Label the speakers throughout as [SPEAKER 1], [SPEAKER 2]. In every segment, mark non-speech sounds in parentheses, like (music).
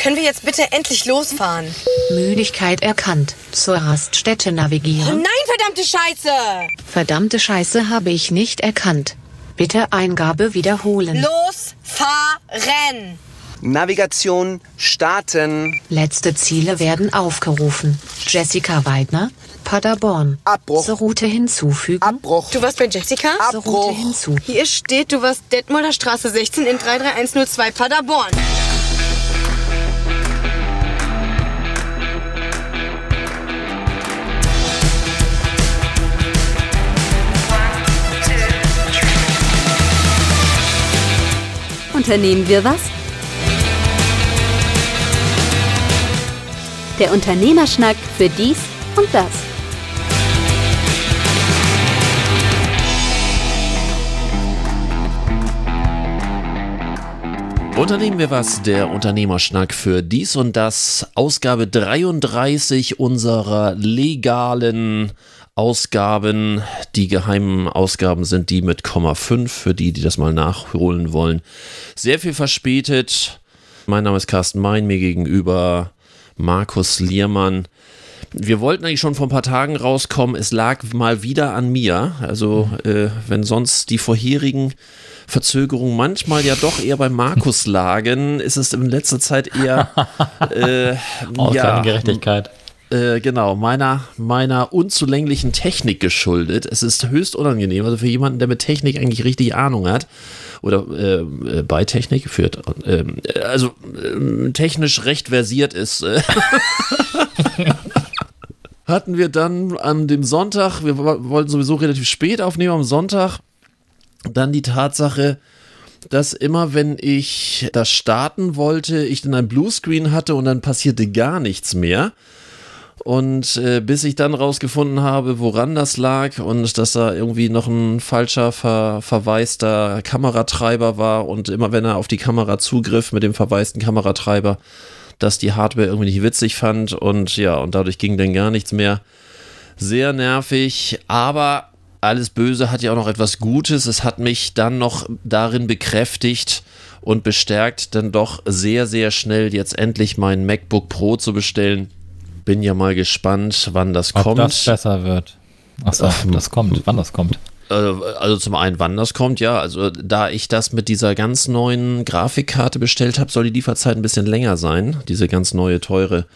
[SPEAKER 1] Können wir jetzt bitte endlich losfahren?
[SPEAKER 2] Müdigkeit erkannt. Zur Raststätte
[SPEAKER 1] Oh
[SPEAKER 2] navigieren.
[SPEAKER 1] nein, verdammte Scheiße!
[SPEAKER 2] Verdammte Scheiße habe ich nicht erkannt. Bitte Eingabe wiederholen.
[SPEAKER 1] Losfahren!
[SPEAKER 3] Navigation starten.
[SPEAKER 2] Letzte Ziele werden aufgerufen. Jessica Weidner, Paderborn.
[SPEAKER 3] Abbruch.
[SPEAKER 2] Zur Route hinzufügen.
[SPEAKER 3] Abbruch.
[SPEAKER 1] Du warst bei Jessica?
[SPEAKER 2] Zur Route
[SPEAKER 3] Abbruch.
[SPEAKER 2] hinzu.
[SPEAKER 1] Hier steht, du warst Detmolder Straße 16 in 33102 Paderborn.
[SPEAKER 4] Unternehmen wir was? Der Unternehmerschnack für dies und das.
[SPEAKER 5] Unternehmen wir was, der Unternehmerschnack für dies und das, Ausgabe 33 unserer legalen Ausgaben. Die geheimen Ausgaben sind die mit Komma 5, für die, die das mal nachholen wollen. Sehr viel verspätet. Mein Name ist Carsten Mein, mir gegenüber Markus Liermann. Wir wollten eigentlich schon vor ein paar Tagen rauskommen. Es lag mal wieder an mir. Also, äh, wenn sonst die vorherigen Verzögerungen manchmal ja doch eher bei Markus lagen, ist es in letzter Zeit eher (laughs) äh, ja,
[SPEAKER 6] Gerechtigkeit.
[SPEAKER 5] Äh, genau, meiner, meiner unzulänglichen Technik geschuldet. Es ist höchst unangenehm, also für jemanden, der mit Technik eigentlich richtig Ahnung hat oder äh, äh, bei Technik führt, ähm, äh, also ähm, technisch recht versiert ist. Äh, (laughs) hatten wir dann an dem Sonntag, wir wo- wollten sowieso relativ spät aufnehmen am Sonntag, dann die Tatsache, dass immer wenn ich das starten wollte, ich dann ein Bluescreen hatte und dann passierte gar nichts mehr. Und äh, bis ich dann rausgefunden habe, woran das lag und dass da irgendwie noch ein falscher ver verwaister Kameratreiber war und immer wenn er auf die Kamera zugriff mit dem verwaisten Kameratreiber, dass die Hardware irgendwie nicht witzig fand und ja, und dadurch ging dann gar nichts mehr. Sehr nervig, aber alles Böse hat ja auch noch etwas Gutes. Es hat mich dann noch darin bekräftigt und bestärkt, dann doch sehr, sehr schnell jetzt endlich mein MacBook Pro zu bestellen. Bin ja mal gespannt, wann das
[SPEAKER 6] Ob
[SPEAKER 5] kommt.
[SPEAKER 6] das besser wird. Achso, das kommt, wann das kommt.
[SPEAKER 5] Äh, Also zum einen, wann das kommt, ja. Also da ich das mit dieser ganz neuen Grafikkarte bestellt habe, soll die Lieferzeit ein bisschen länger sein. Diese ganz neue, teure.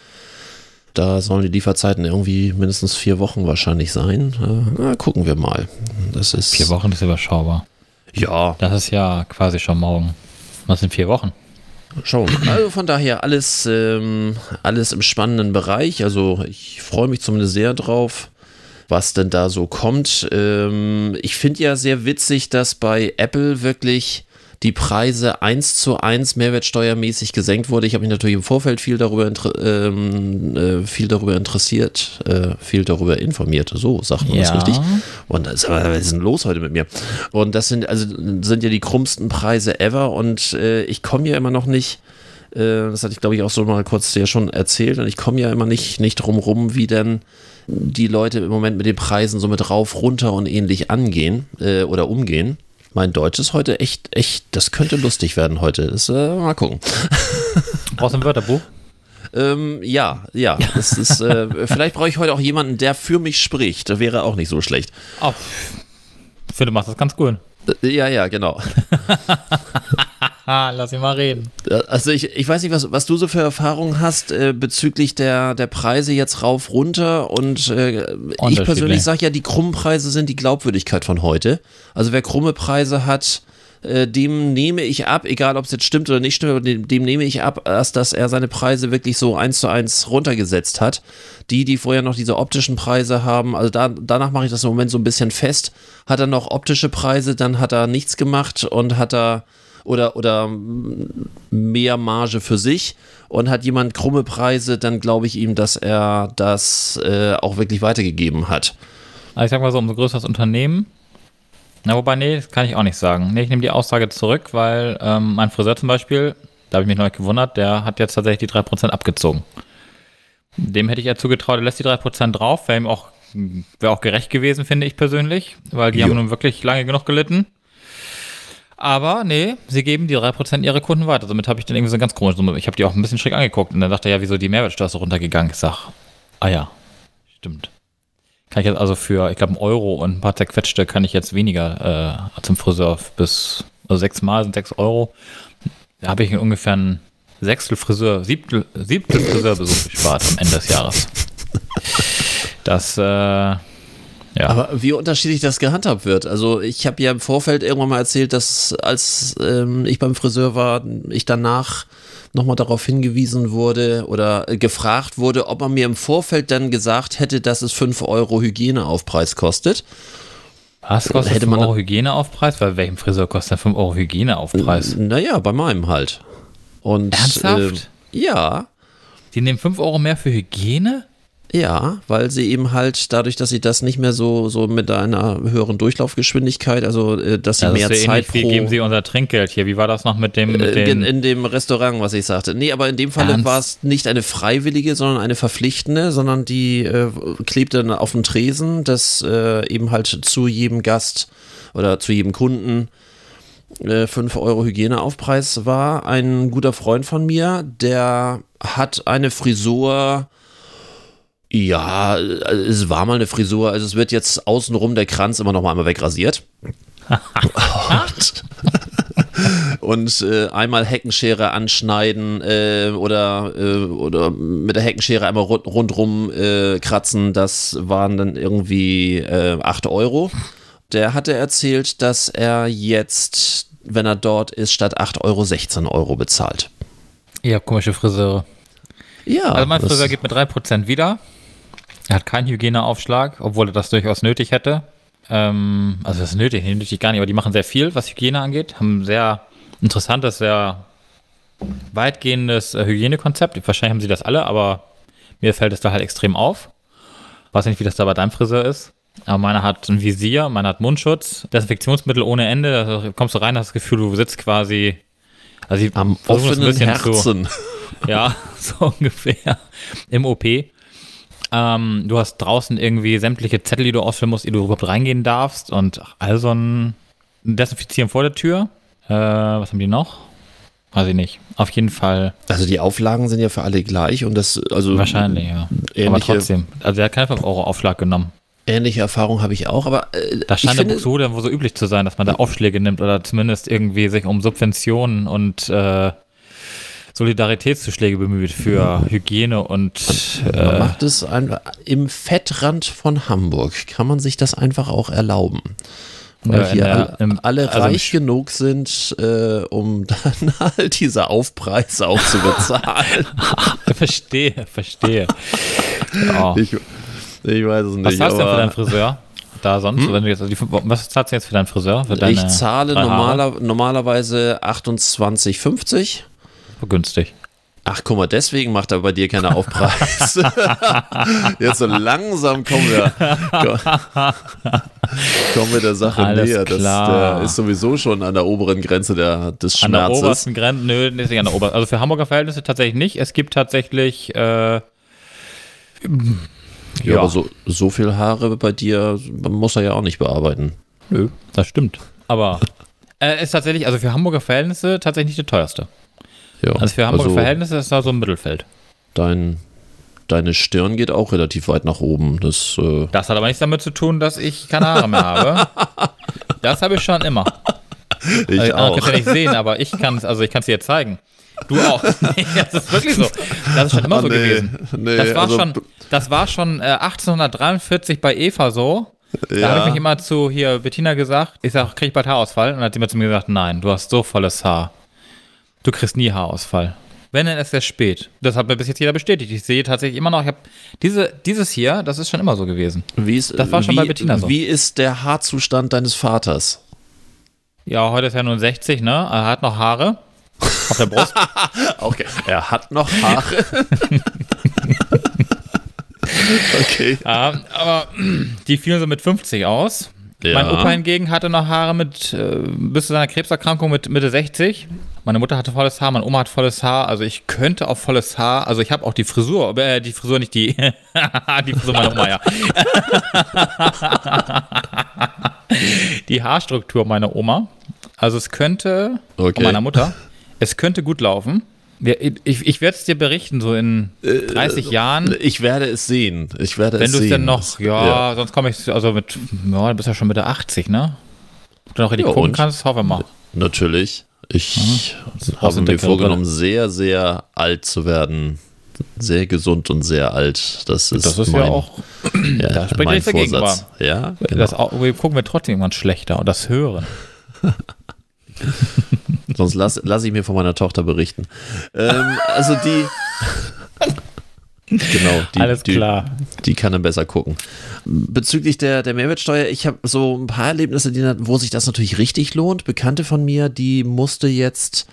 [SPEAKER 5] Da sollen die Lieferzeiten irgendwie mindestens vier Wochen wahrscheinlich sein. Äh, Na, gucken wir mal. Das ist.
[SPEAKER 6] Vier Wochen ist überschaubar.
[SPEAKER 5] Ja,
[SPEAKER 6] Das ist ja quasi schon morgen. Was sind vier Wochen?
[SPEAKER 5] Schon. Also von daher alles, ähm, alles im spannenden Bereich. Also ich freue mich zumindest sehr drauf, was denn da so kommt. Ähm, ich finde ja sehr witzig, dass bei Apple wirklich die Preise eins zu eins mehrwertsteuermäßig gesenkt wurde. Ich habe mich natürlich im Vorfeld viel darüber, ähm, äh, viel darüber interessiert, äh, viel darüber informiert. So sagt man das
[SPEAKER 6] Ja.
[SPEAKER 5] richtig. Und das, was ist denn los heute mit mir? Und das sind also sind ja die krummsten Preise ever. Und äh, ich komme ja immer noch nicht. Äh, das hatte ich glaube ich auch so mal kurz ja schon erzählt. Und ich komme ja immer nicht nicht drum rum, wie denn die Leute im Moment mit den Preisen so mit rauf, runter und ähnlich angehen äh, oder umgehen. Mein Deutsch ist heute echt, echt, das könnte lustig werden heute. Das, äh, mal gucken. (laughs)
[SPEAKER 6] Brauchst du ein Wörterbuch?
[SPEAKER 5] Ähm, ja, ja. Das ist, äh, vielleicht brauche ich heute auch jemanden, der für mich spricht. Das wäre auch nicht so schlecht.
[SPEAKER 6] Oh, ich finde, du machst das ganz gut.
[SPEAKER 5] Äh, Ja, ja, genau. (laughs)
[SPEAKER 6] Ah, lass ihn mal reden.
[SPEAKER 5] Also ich, ich weiß nicht, was, was du so für Erfahrungen hast äh, bezüglich der, der Preise jetzt rauf, runter und äh, ich persönlich sage ja, die krummen Preise sind die Glaubwürdigkeit von heute. Also wer krumme Preise hat, äh, dem nehme ich ab, egal ob es jetzt stimmt oder nicht stimmt, aber dem, dem nehme ich ab, erst, dass er seine Preise wirklich so eins zu eins runtergesetzt hat. Die, die vorher noch diese optischen Preise haben, also da, danach mache ich das im Moment so ein bisschen fest. Hat er noch optische Preise, dann hat er nichts gemacht und hat er oder, oder mehr Marge für sich und hat jemand krumme Preise, dann glaube ich ihm, dass er das äh, auch wirklich weitergegeben hat.
[SPEAKER 6] Also ich sag mal so, umso größer das Unternehmen. Na, wobei, nee, das kann ich auch nicht sagen. Nee, ich nehme die Aussage zurück, weil ähm, mein Friseur zum Beispiel, da habe ich mich neu gewundert, der hat jetzt tatsächlich die 3% abgezogen. Dem hätte ich eher zugetraut, er lässt die 3% drauf, wäre ihm auch, wäre auch gerecht gewesen, finde ich persönlich, weil die
[SPEAKER 5] Ja.
[SPEAKER 6] haben nun wirklich lange genug gelitten. Aber nee, sie geben die 3% ihre Kunden weiter. Somit habe ich dann irgendwie so eine ganz komische Summe. Ich habe die auch ein bisschen schräg angeguckt und dann dachte ja, wieso die Mehrwertsteuer ist so runtergegangen? Ich sag, ah ja, stimmt. Kann ich jetzt also für, ich glaube, einen Euro und ein paar zerquetschte kann ich jetzt weniger äh, zum Friseur bis, also sechsmal sind sechs Euro. Da habe ich ungefähr ein Sechstel Friseur, Siebtel, Siebtel Friseurbesuch gespart am Ende des Jahres. Das, äh, ja.
[SPEAKER 5] Aber wie unterschiedlich das gehandhabt wird. Also ich habe ja im Vorfeld irgendwann mal erzählt, dass als ähm, ich beim Friseur war, ich danach nochmal darauf hingewiesen wurde oder äh, gefragt wurde, ob man mir im Vorfeld dann gesagt hätte, dass es 5 Euro Hygieneaufpreis kostet.
[SPEAKER 6] Was kostet
[SPEAKER 5] hätte
[SPEAKER 6] 5
[SPEAKER 5] man-
[SPEAKER 6] Euro Hygieneaufpreis? Bei welchem Friseur kostet denn 5 Euro Hygieneaufpreis?
[SPEAKER 5] Naja, bei meinem halt. Und,
[SPEAKER 6] Ernsthaft?
[SPEAKER 5] ähm, ja,
[SPEAKER 6] Die nehmen 5 Euro mehr für Hygiene?
[SPEAKER 5] Ja, weil sie eben halt dadurch, dass sie das nicht mehr so, so mit einer höheren Durchlaufgeschwindigkeit, also äh, dass sie
[SPEAKER 6] Das
[SPEAKER 5] mehr Zeit
[SPEAKER 6] ähnlich, wie
[SPEAKER 5] pro
[SPEAKER 6] geben sie unser Trinkgeld hier? Wie war das noch mit dem, mit
[SPEAKER 5] äh, in, in dem Restaurant, was ich sagte. Nee, aber in dem Falle
[SPEAKER 6] Ernst?
[SPEAKER 5] war es nicht eine freiwillige, sondern eine verpflichtende, sondern die äh, klebte dann auf dem Tresen, dass äh, eben halt zu jedem Gast oder zu jedem Kunden äh, 5 Euro Hygieneaufpreis war. Ein guter Freund von mir, der hat eine Frisur. Ja, äh, es war mal eine Frisur, also es wird jetzt außenrum der Kranz immer noch mal einmal wegrasiert. und (laughs) und äh, einmal Heckenschere anschneiden äh, oder, äh, oder mit der Heckenschere einmal rund, rundrum äh, kratzen, das waren dann irgendwie äh, 8 Euro. Der hatte erzählt, dass er jetzt, wenn er dort ist, statt 8 Euro 16 Euro bezahlt.
[SPEAKER 6] ja, komische Friseure.
[SPEAKER 5] Ja,
[SPEAKER 6] Also mein Friseur gibt mir 3% wieder. Er hat keinen Hygieneaufschlag, obwohl er das durchaus nötig hätte. Ähm, also das ist nötig, nötig gar nicht, aber die machen sehr viel, was Hygiene angeht. Haben ein sehr interessantes, sehr weitgehendes äh, Hygienekonzept. Wahrscheinlich haben sie das alle, aber mir fällt es da halt extrem auf. Weiß nicht, wie das da bei deinem Friseur ist. Aber meiner hat ein Visier, meiner hat Mundschutz, Desinfektionsmittel ohne Ende. Da kommst du rein, hast das Gefühl, du sitzt quasi also
[SPEAKER 5] am offenen
[SPEAKER 6] bisschen zu-
[SPEAKER 5] Herzen. (laughs)
[SPEAKER 6] ja, (laughs) so ungefähr. Im OP. Ähm, du hast draußen irgendwie sämtliche Zettel, die du ausfüllen musst, ehe du überhaupt reingehen darfst. Und all so ein Desinfizieren vor der Tür. Äh, was haben die noch? Weiß ich nicht. Auf jeden Fall
[SPEAKER 5] Also die Auflagen sind ja für alle gleich und das, also
[SPEAKER 6] wahrscheinlich, ja. Aber trotzdem. Also der hat keinen 5 Euro Aufschlag genommen.
[SPEAKER 5] ähnliche Erfahrung habe ich auch, aber äh,
[SPEAKER 6] Da
[SPEAKER 5] ich
[SPEAKER 6] scheint der
[SPEAKER 5] finde,
[SPEAKER 6] Buxtehude so üblich zu sein, dass man da Aufschläge nimmt oder zumindest irgendwie sich um Subventionen und äh, Solidaritätszuschläge bemüht für Hygiene und
[SPEAKER 5] man
[SPEAKER 6] äh,
[SPEAKER 5] macht es einfach im Fettrand von Hamburg kann man sich das einfach auch erlauben. Weil
[SPEAKER 6] Ja,
[SPEAKER 5] hier
[SPEAKER 6] der-
[SPEAKER 5] alle,
[SPEAKER 6] im-
[SPEAKER 5] alle
[SPEAKER 6] also
[SPEAKER 5] reich genug sind, äh, um (laughs) dann halt diese Aufpreise auch zu bezahlen. (laughs)
[SPEAKER 6] verstehe, verstehe. Ja.
[SPEAKER 5] ich, ich weiß es nicht.
[SPEAKER 6] Was zahlst du denn für deinen Friseur? Da sonst, wenn du jetzt, was zahlst du jetzt für deinen Friseur? Für
[SPEAKER 5] ich zahle normaler, normalerweise 28,50.
[SPEAKER 6] Günstig.
[SPEAKER 5] Ach, guck mal, deswegen macht er bei dir keine Aufpreise. (laughs) Jetzt so langsam kommen wir, kommen wir der Sache
[SPEAKER 6] Alles
[SPEAKER 5] näher. Das der ist sowieso schon an der oberen Grenze der, des
[SPEAKER 6] An der
[SPEAKER 5] Schmerzes.
[SPEAKER 6] obersten Grenze, nö, nicht an der obersten. Also für Hamburger Verhältnisse tatsächlich nicht. Es gibt tatsächlich, äh,
[SPEAKER 5] ja,
[SPEAKER 6] ja.
[SPEAKER 5] aber so, so viel Haare bei dir muss er ja auch nicht bearbeiten.
[SPEAKER 6] nö, das stimmt. Aber äh, ist tatsächlich, also für Hamburger Verhältnisse tatsächlich nicht der teuerste.
[SPEAKER 5] Ja,
[SPEAKER 6] Also für Hamburger
[SPEAKER 5] also
[SPEAKER 6] Verhältnisse ist da so ein Mittelfeld.
[SPEAKER 5] Dein, deine Stirn geht auch relativ weit nach oben. Das, äh,
[SPEAKER 6] Das hat aber nichts damit zu tun, dass ich keine Haare mehr habe. Das habe ich schon immer.
[SPEAKER 5] ich
[SPEAKER 6] also,
[SPEAKER 5] auch.
[SPEAKER 6] Kannst ja nicht sehen, aber ich kann es, also ich kann es dir zeigen. Du auch. (laughs) Das ist wirklich so. Das ist schon immer
[SPEAKER 5] Ah,
[SPEAKER 6] so
[SPEAKER 5] nee,
[SPEAKER 6] gewesen.
[SPEAKER 5] nee,
[SPEAKER 6] das war
[SPEAKER 5] also-
[SPEAKER 6] schon, das war schon äh, 1843 bei Eva so. Da habe ich mich immer zu hier Bettina gesagt, ich sag, krieg ich bald Haarausfall? Und dann hat sie mir zu mir gesagt, nein, du hast so volles Haar. Du kriegst nie Haarausfall. Wenn, dann ist es spät. Das hat mir bis jetzt jeder bestätigt. Ich sehe tatsächlich immer noch, ich habe diese, dieses hier, das ist schon immer so gewesen.
[SPEAKER 5] Wie ist,
[SPEAKER 6] Das war schon
[SPEAKER 5] wie,
[SPEAKER 6] bei Bettina so.
[SPEAKER 5] Wie ist der Haarzustand deines Vaters?
[SPEAKER 6] Ja, heute ist er nun 60, ne? Er hat noch Haare auf der Brust. (laughs)
[SPEAKER 5] Okay, er hat noch Haare. (laughs) okay.
[SPEAKER 6] Ja, aber die fielen so mit 50 aus.
[SPEAKER 5] Ja.
[SPEAKER 6] Mein Opa hingegen hatte noch Haare mit, äh, bis zu seiner Krebserkrankung mit Mitte 60. Meine Mutter hatte volles Haar, meine Oma hat volles Haar. Also ich könnte auf volles Haar, also ich habe auch die Frisur, äh, die Frisur nicht die, (laughs) die Frisur meiner Oma, ja. (laughs) die Haarstruktur meiner Oma. Also es könnte,
[SPEAKER 5] Okay.
[SPEAKER 6] meiner Mutter, es könnte gut laufen. Ich, ich werde es dir berichten, so in 30 Jahren.
[SPEAKER 5] Ich werde es sehen. Ich werde
[SPEAKER 6] Wenn du es denn noch, ja, sonst komme ich, also mit, ja, du bist ja schon Mitte 80, ne? Ob du noch richtig
[SPEAKER 5] Ja,
[SPEAKER 6] gucken
[SPEAKER 5] und?
[SPEAKER 6] kannst, hoffen wir mal.
[SPEAKER 5] Natürlich. Ich habe
[SPEAKER 6] Außerdem
[SPEAKER 5] mir vorgenommen, sehr, sehr alt zu werden. Sehr gesund und sehr alt. Das ist,
[SPEAKER 6] Das ist
[SPEAKER 5] mein,
[SPEAKER 6] ja auch, (clears throat)
[SPEAKER 5] ja,
[SPEAKER 6] da spricht
[SPEAKER 5] mein
[SPEAKER 6] nichts dagegen,
[SPEAKER 5] Vorsatz. Ja, genau.
[SPEAKER 6] das, wir gucken wir trotzdem irgendwann schlechter und das Hören. (laughs)
[SPEAKER 5] Sonst lasse lass ich mir von meiner Tochter berichten. Ähm, also die. (laughs) genau, die,
[SPEAKER 6] Alles
[SPEAKER 5] die,
[SPEAKER 6] klar.
[SPEAKER 5] Die kann dann besser gucken. Bezüglich der, der Mehrwertsteuer, ich habe so ein paar Erlebnisse, die, wo sich das natürlich richtig lohnt. Bekannte von mir, die musste jetzt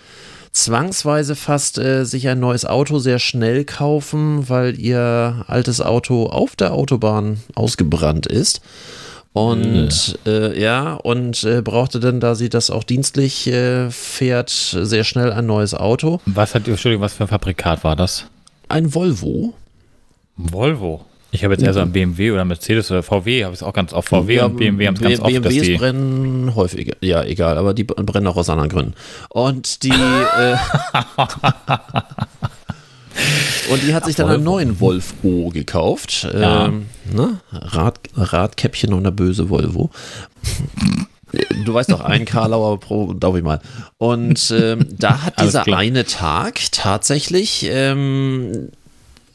[SPEAKER 5] zwangsweise fast äh, sich ein neues Auto sehr schnell kaufen, weil ihr altes Auto auf der Autobahn ausgebrannt ist. Und äh, ja, und äh, brauchte dann, da sie das auch dienstlich äh, fährt, sehr schnell ein neues Auto.
[SPEAKER 6] Was hat, Entschuldigung, was für ein Fabrikat war das?
[SPEAKER 5] Ein Volvo.
[SPEAKER 6] Volvo. Ich habe jetzt eher so ein BMW oder Mercedes oder VW, habe ich es auch ganz oft. VW
[SPEAKER 5] Ja,
[SPEAKER 6] und BMW haben es ganz oft, dass
[SPEAKER 5] BMWs
[SPEAKER 6] die.
[SPEAKER 5] brennen häufig, ja, egal, aber die brennen auch aus anderen Gründen. Und die, äh, (laughs) und die hat sich dann einen neuen Volvo gekauft.
[SPEAKER 6] Ja.
[SPEAKER 5] Ähm, ne? Rad, Radkäppchen und der böse Volvo. Du weißt doch, ein Karlauer pro, darf ich mal. Und ähm, da hat (laughs) dieser eine Tag tatsächlich ähm,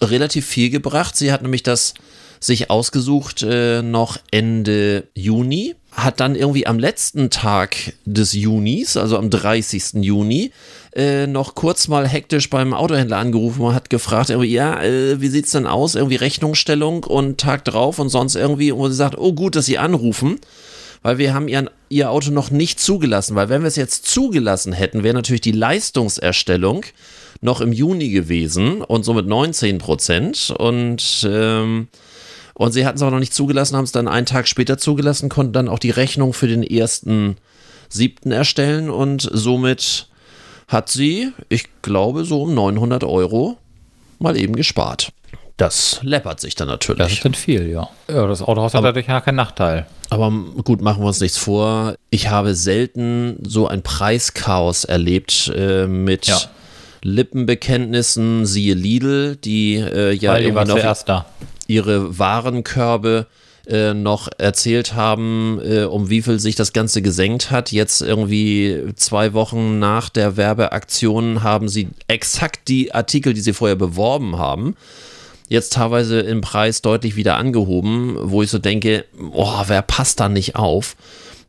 [SPEAKER 5] relativ viel gebracht. Sie hat nämlich das sich ausgesucht äh, noch Ende Juni, hat dann irgendwie am letzten Tag des Junis, also am 30. Juni, äh, noch kurz mal hektisch beim Autohändler angerufen und hat gefragt, ja, äh, wie sieht's denn aus? Irgendwie Rechnungsstellung und Tag drauf und sonst irgendwie, und sie sagt, oh gut, dass Sie anrufen weil wir haben ihren, ihr Auto noch nicht zugelassen, weil wenn wir es jetzt zugelassen hätten, wäre natürlich die Leistungserstellung noch im Juni gewesen und somit 19 Prozent und ähm, und sie hatten es aber noch nicht zugelassen, haben es dann einen Tag später zugelassen, konnten dann auch die Rechnung für den ersten siebten erstellen und somit hat sie, ich glaube, so um 900 Euro mal eben gespart. Das läppert sich dann natürlich.
[SPEAKER 6] Das ist dann viel, ja. Ja, das Autohaus hat dadurch ja keinen Nachteil.
[SPEAKER 5] Aber gut, machen wir uns nichts vor. Ich habe selten so ein Preischaos erlebt äh, mit
[SPEAKER 6] Ja.
[SPEAKER 5] Lippenbekenntnissen, siehe Lidl, die äh, ja
[SPEAKER 6] die war zuerst da.
[SPEAKER 5] ihre Warenkörbe äh, noch erzählt haben, äh, um wie viel sich das Ganze gesenkt hat. Jetzt irgendwie zwei Wochen nach der Werbeaktion haben sie exakt die Artikel, die sie vorher beworben haben, jetzt teilweise im Preis deutlich wieder angehoben, wo ich so denke, oh, wer passt da nicht auf?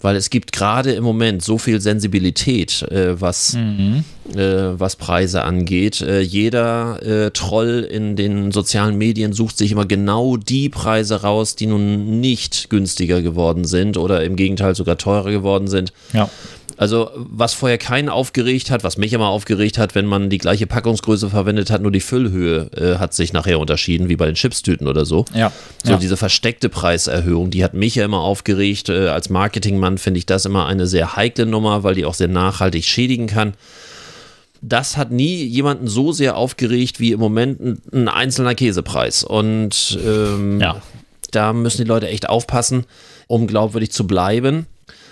[SPEAKER 5] Weil es gibt gerade im Moment so viel Sensibilität, äh, was, äh, was Preise angeht. Äh, jeder äh, Troll in den sozialen Medien sucht sich immer genau die Preise raus, die nun nicht günstiger geworden sind oder im Gegenteil sogar teurer geworden sind.
[SPEAKER 6] Ja.
[SPEAKER 5] Also, was vorher keinen aufgeregt hat, was mich immer aufgeregt hat, wenn man die gleiche Packungsgröße verwendet hat, nur die Füllhöhe äh, hat sich nachher unterschieden, wie bei den Chipstüten oder so.
[SPEAKER 6] Ja.
[SPEAKER 5] So
[SPEAKER 6] ja.
[SPEAKER 5] diese versteckte Preiserhöhung, die hat mich ja immer aufgeregt. Äh, als Marketingmann finde ich das immer eine sehr heikle Nummer, weil die auch sehr nachhaltig schädigen kann. Das hat nie jemanden so sehr aufgeregt wie im Moment ein, ein einzelner Käsepreis. Und ähm,
[SPEAKER 6] Ja.
[SPEAKER 5] da müssen die Leute echt aufpassen, um glaubwürdig zu bleiben.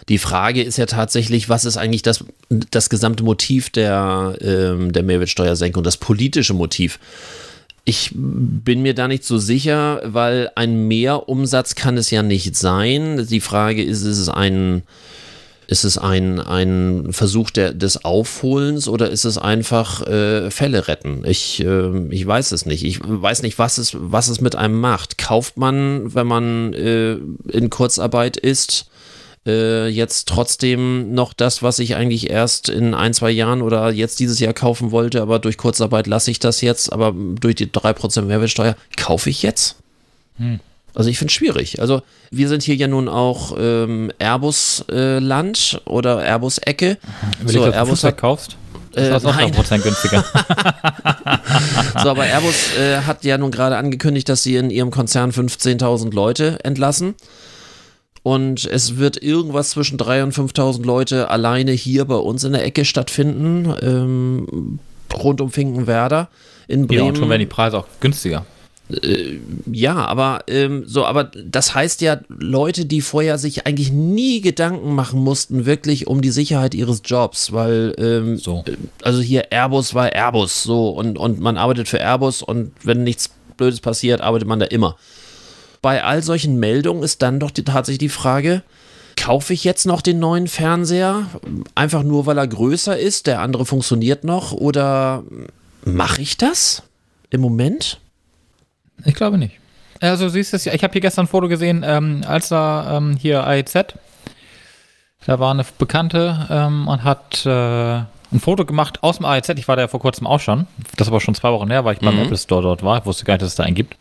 [SPEAKER 5] Die Frage ist ja tatsächlich, was ist eigentlich das, das gesamte Motiv der, ähm, der Mehrwertsteuersenkung, das politische Motiv? Ich bin mir da nicht so sicher, weil ein Mehrumsatz kann es ja nicht sein. Die Frage ist, ist es ein, ist es ein, ein Versuch der, des Aufholens oder ist es einfach äh, Fälle retten? Ich, äh, ich weiß es nicht. Ich weiß nicht, was es, was es mit einem macht. Kauft man, wenn man äh, in Kurzarbeit ist, äh, jetzt trotzdem noch das, was ich eigentlich erst in ein, zwei Jahren oder jetzt dieses Jahr kaufen wollte, aber durch Kurzarbeit lasse ich das jetzt, aber durch die 3% Mehrwertsteuer kaufe ich jetzt? Also ich finde es schwierig. Also wir sind hier ja nun auch ähm, Airbus-Land oder Airbus-Ecke.
[SPEAKER 6] Wenn
[SPEAKER 5] So,
[SPEAKER 6] du das
[SPEAKER 5] Airbus
[SPEAKER 6] Flugzeug
[SPEAKER 5] hat,
[SPEAKER 6] kaufst,
[SPEAKER 5] Äh,
[SPEAKER 6] ist das auch
[SPEAKER 5] nein.
[SPEAKER 6] 3% günstiger. (laughs) (laughs)
[SPEAKER 5] so, aber Airbus äh, hat ja nun gerade angekündigt, dass sie in ihrem Konzern 15.000 Leute entlassen. Und es wird irgendwas zwischen 3.000 und 5.000 Leute alleine hier bei uns in der Ecke stattfinden, ähm, rund um Finkenwerder in
[SPEAKER 6] ja,
[SPEAKER 5] Bremen.
[SPEAKER 6] und schon werden die Preise auch günstiger.
[SPEAKER 5] Ja, aber ähm, so, aber das heißt ja, Leute, die vorher sich eigentlich nie Gedanken machen mussten, wirklich um die Sicherheit ihres Jobs, weil ähm,
[SPEAKER 6] So.
[SPEAKER 5] äh, also hier Airbus war Airbus, so und, und man arbeitet für Airbus und wenn nichts Blödes passiert, arbeitet man da immer. Bei all solchen Meldungen ist dann doch die, tatsächlich die Frage, kaufe ich jetzt noch den neuen Fernseher, einfach nur weil er größer ist, der andere funktioniert noch, oder mache ich das im Moment?
[SPEAKER 6] Ich glaube nicht. Also siehst du, ich habe hier gestern ein Foto gesehen, ähm, als da ähm, hier AEZ, da war eine Bekannte ähm, und hat äh, ein Foto gemacht aus dem AEZ. Ich war da ja vor kurzem auch schon. Das ist aber schon zwei Wochen her, weil ich beim Apple Store dort war. Ich wusste gar nicht, dass es da einen gibt.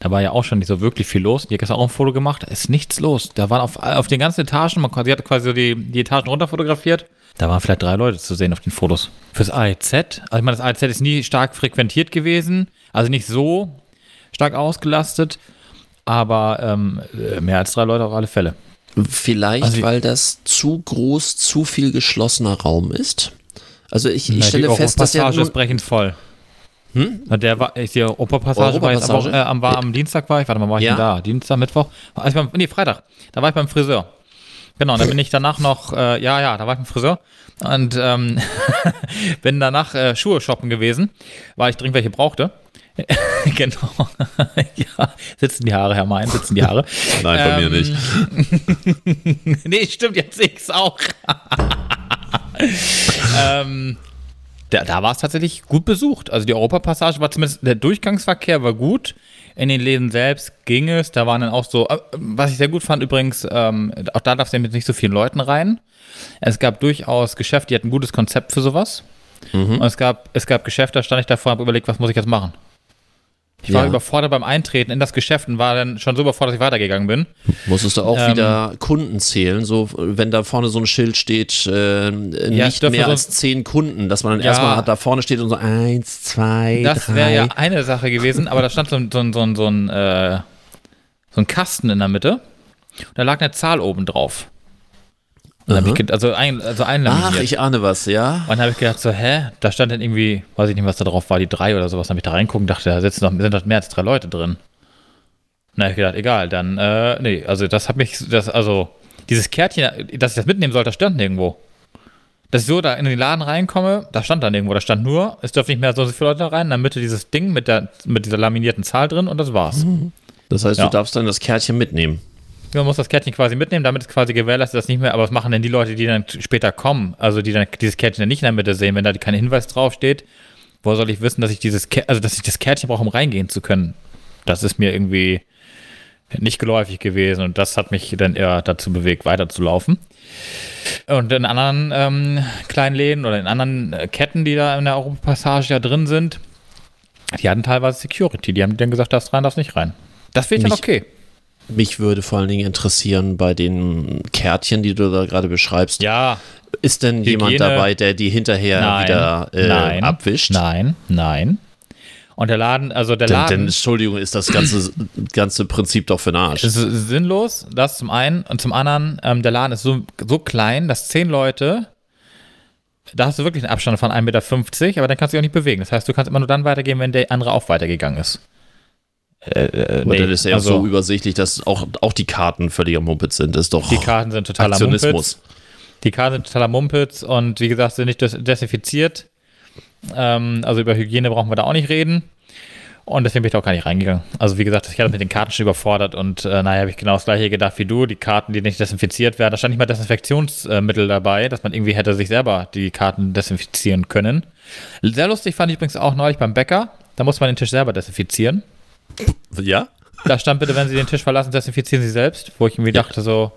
[SPEAKER 6] Da war ja auch schon nicht so wirklich viel los. Die hat gestern auch ein Foto gemacht. Da ist nichts los. Da waren auf, auf den ganzen Etagen, man, sie hat quasi die, die Etagen runter fotografiert. Da waren vielleicht drei Leute zu sehen auf den Fotos. Fürs AEZ, also ich meine, das AEZ ist nie stark frequentiert gewesen. Also nicht so stark ausgelastet. Aber ähm, mehr als drei Leute auf alle Fälle.
[SPEAKER 5] Vielleicht,
[SPEAKER 6] Also-
[SPEAKER 5] weil das zu groß, zu viel geschlossener Raum ist. Also ich, ich stelle fest, dass ja
[SPEAKER 6] brechend voll. Hm? Der war, ich, die Europapassage war, jetzt? Wochen- äh, am, war am Dienstag war ich, warte mal, war ich
[SPEAKER 5] Ja.
[SPEAKER 6] denn da? Dienstag, Mittwoch? Also beim, nee, Freitag. Da war ich beim Friseur. Genau, da bin ich danach noch, äh, ja, ja, da war ich beim Friseur und ähm, (laughs) bin danach äh, Schuhe shoppen gewesen, weil ich dringend welche brauchte. (laughs) genau. (laughs) ja, sitzen die Haare, Herr Mein, sitzen die Haare.
[SPEAKER 5] Nein, bei mir nicht.
[SPEAKER 6] nee, stimmt, jetzt sehe ich es auch. ähm, da, da war es tatsächlich gut besucht. Also die Europapassage war zumindest, der Durchgangsverkehr war gut. In den Läden selbst ging es. Da waren dann auch so, äh, was ich sehr gut fand übrigens, ähm, auch da darfst du ja mit nicht so vielen Leuten rein. Es gab durchaus Geschäfte, die hatten ein gutes Konzept für sowas. Und es gab, es gab Geschäfte, da stand ich davor und habe überlegt, was muss ich jetzt machen. Ich war
[SPEAKER 5] Ja.
[SPEAKER 6] überfordert beim Eintreten in das Geschäft und war dann schon so überfordert, dass ich weitergegangen bin.
[SPEAKER 5] Musstest du auch
[SPEAKER 6] Ähm,
[SPEAKER 5] wieder Kunden zählen, so wenn da vorne so ein Schild steht, äh, nicht mehr
[SPEAKER 6] so-
[SPEAKER 5] als zehn Kunden, dass man dann
[SPEAKER 6] Ja.
[SPEAKER 5] erstmal da vorne steht und so eins, zwei,
[SPEAKER 6] Das
[SPEAKER 5] drei.
[SPEAKER 6] wäre ja eine Sache gewesen, aber da stand so, ein- so, ein- so, ein- so, ein, äh, so ein Kasten in der Mitte. Und da lag eine Zahl oben drauf. Dann ich, ge- also, ein, also einlaminiert.
[SPEAKER 5] Ach, ich ahne was, ja.
[SPEAKER 6] und dann habe ich gedacht, so, hä? Da stand dann irgendwie, weiß ich nicht, was da drauf war, die drei oder sowas. Dann habe ich da reingucken dachte, da sitzen noch, sind doch mehr als drei Leute drin. Dann habe ich gedacht, egal, dann, äh, nee, also das hat mich, das, also, dieses Kärtchen, dass ich das mitnehmen sollte, das stand nirgendwo. Dass ich so da in den Laden reinkomme, da stand da nirgendwo, da stand nur, es dürfen nicht mehr so viele Leute rein, in der Mitte dieses Ding mit, der, mit dieser laminierten Zahl drin und das war's.
[SPEAKER 5] Das heißt,
[SPEAKER 6] Ja.
[SPEAKER 5] du darfst dann das Kärtchen mitnehmen.
[SPEAKER 6] Man muss das Kärtchen quasi mitnehmen, damit ist quasi gewährleistet, dass nicht mehr, aber was machen denn die Leute, die dann später kommen, also die dann dieses Kärtchen dann nicht in der Mitte sehen, wenn da kein Hinweis draufsteht, wo soll ich wissen, dass ich dieses, Kä- also dass ich das Kärtchen brauche, um reingehen zu können? Das ist mir irgendwie nicht geläufig gewesen und das hat mich dann eher dazu bewegt, weiterzulaufen. Und in anderen ähm, kleinen Läden oder in anderen äh, Ketten, die da in der Europapassage ja drin sind, die hatten teilweise Security. Die haben dann gesagt, darfst rein, darfst nicht rein. Das finde ich dann okay.
[SPEAKER 5] Mich würde vor allen Dingen interessieren bei den Kärtchen, die du da gerade beschreibst.
[SPEAKER 6] Ja,
[SPEAKER 5] Ist denn jemand
[SPEAKER 6] Hygiene-
[SPEAKER 5] dabei, der die hinterher
[SPEAKER 6] Nein,
[SPEAKER 5] wieder äh,
[SPEAKER 6] nein,
[SPEAKER 5] abwischt?
[SPEAKER 6] Nein, nein. Und der Laden, also der
[SPEAKER 5] Denn,
[SPEAKER 6] Laden
[SPEAKER 5] denn, Entschuldigung, ist das ganze, ganze Prinzip doch für den Arsch.
[SPEAKER 6] ist sinnlos, das zum einen. Und zum anderen, ähm, der Laden ist so, so klein, dass zehn Leute, da hast du wirklich einen Abstand von 1,50 Meter, aber dann kannst du dich auch nicht bewegen. Das heißt, du kannst immer nur dann weitergehen, wenn der andere auch weitergegangen ist. Äh, äh, nee,
[SPEAKER 5] dann ist ja
[SPEAKER 6] also
[SPEAKER 5] so übersichtlich, dass auch, auch die Karten völliger Mumpitz sind. Das ist doch
[SPEAKER 6] die Karten sind totaler Mumpitz.
[SPEAKER 5] Aktionismus.
[SPEAKER 6] Die Karten sind totaler Mumpitz und wie gesagt, sind nicht des desinfiziert. Ähm, also über Hygiene brauchen wir da auch nicht reden. Und deswegen bin ich da auch gar nicht reingegangen. Also wie gesagt, ich hatte mit den Karten schon überfordert und äh, naja, habe ich genau das gleiche gedacht wie du. Die Karten, die nicht desinfiziert werden, da stand nicht mal Desinfektionsmittel dabei, dass man irgendwie hätte sich selber die Karten desinfizieren können. Sehr lustig fand ich übrigens auch neulich beim Bäcker. Da muss man den Tisch selber desinfizieren.
[SPEAKER 5] Ja?
[SPEAKER 6] Da stand bitte, wenn Sie den Tisch verlassen, desinfizieren Sie selbst. Wo ich irgendwie dachte so,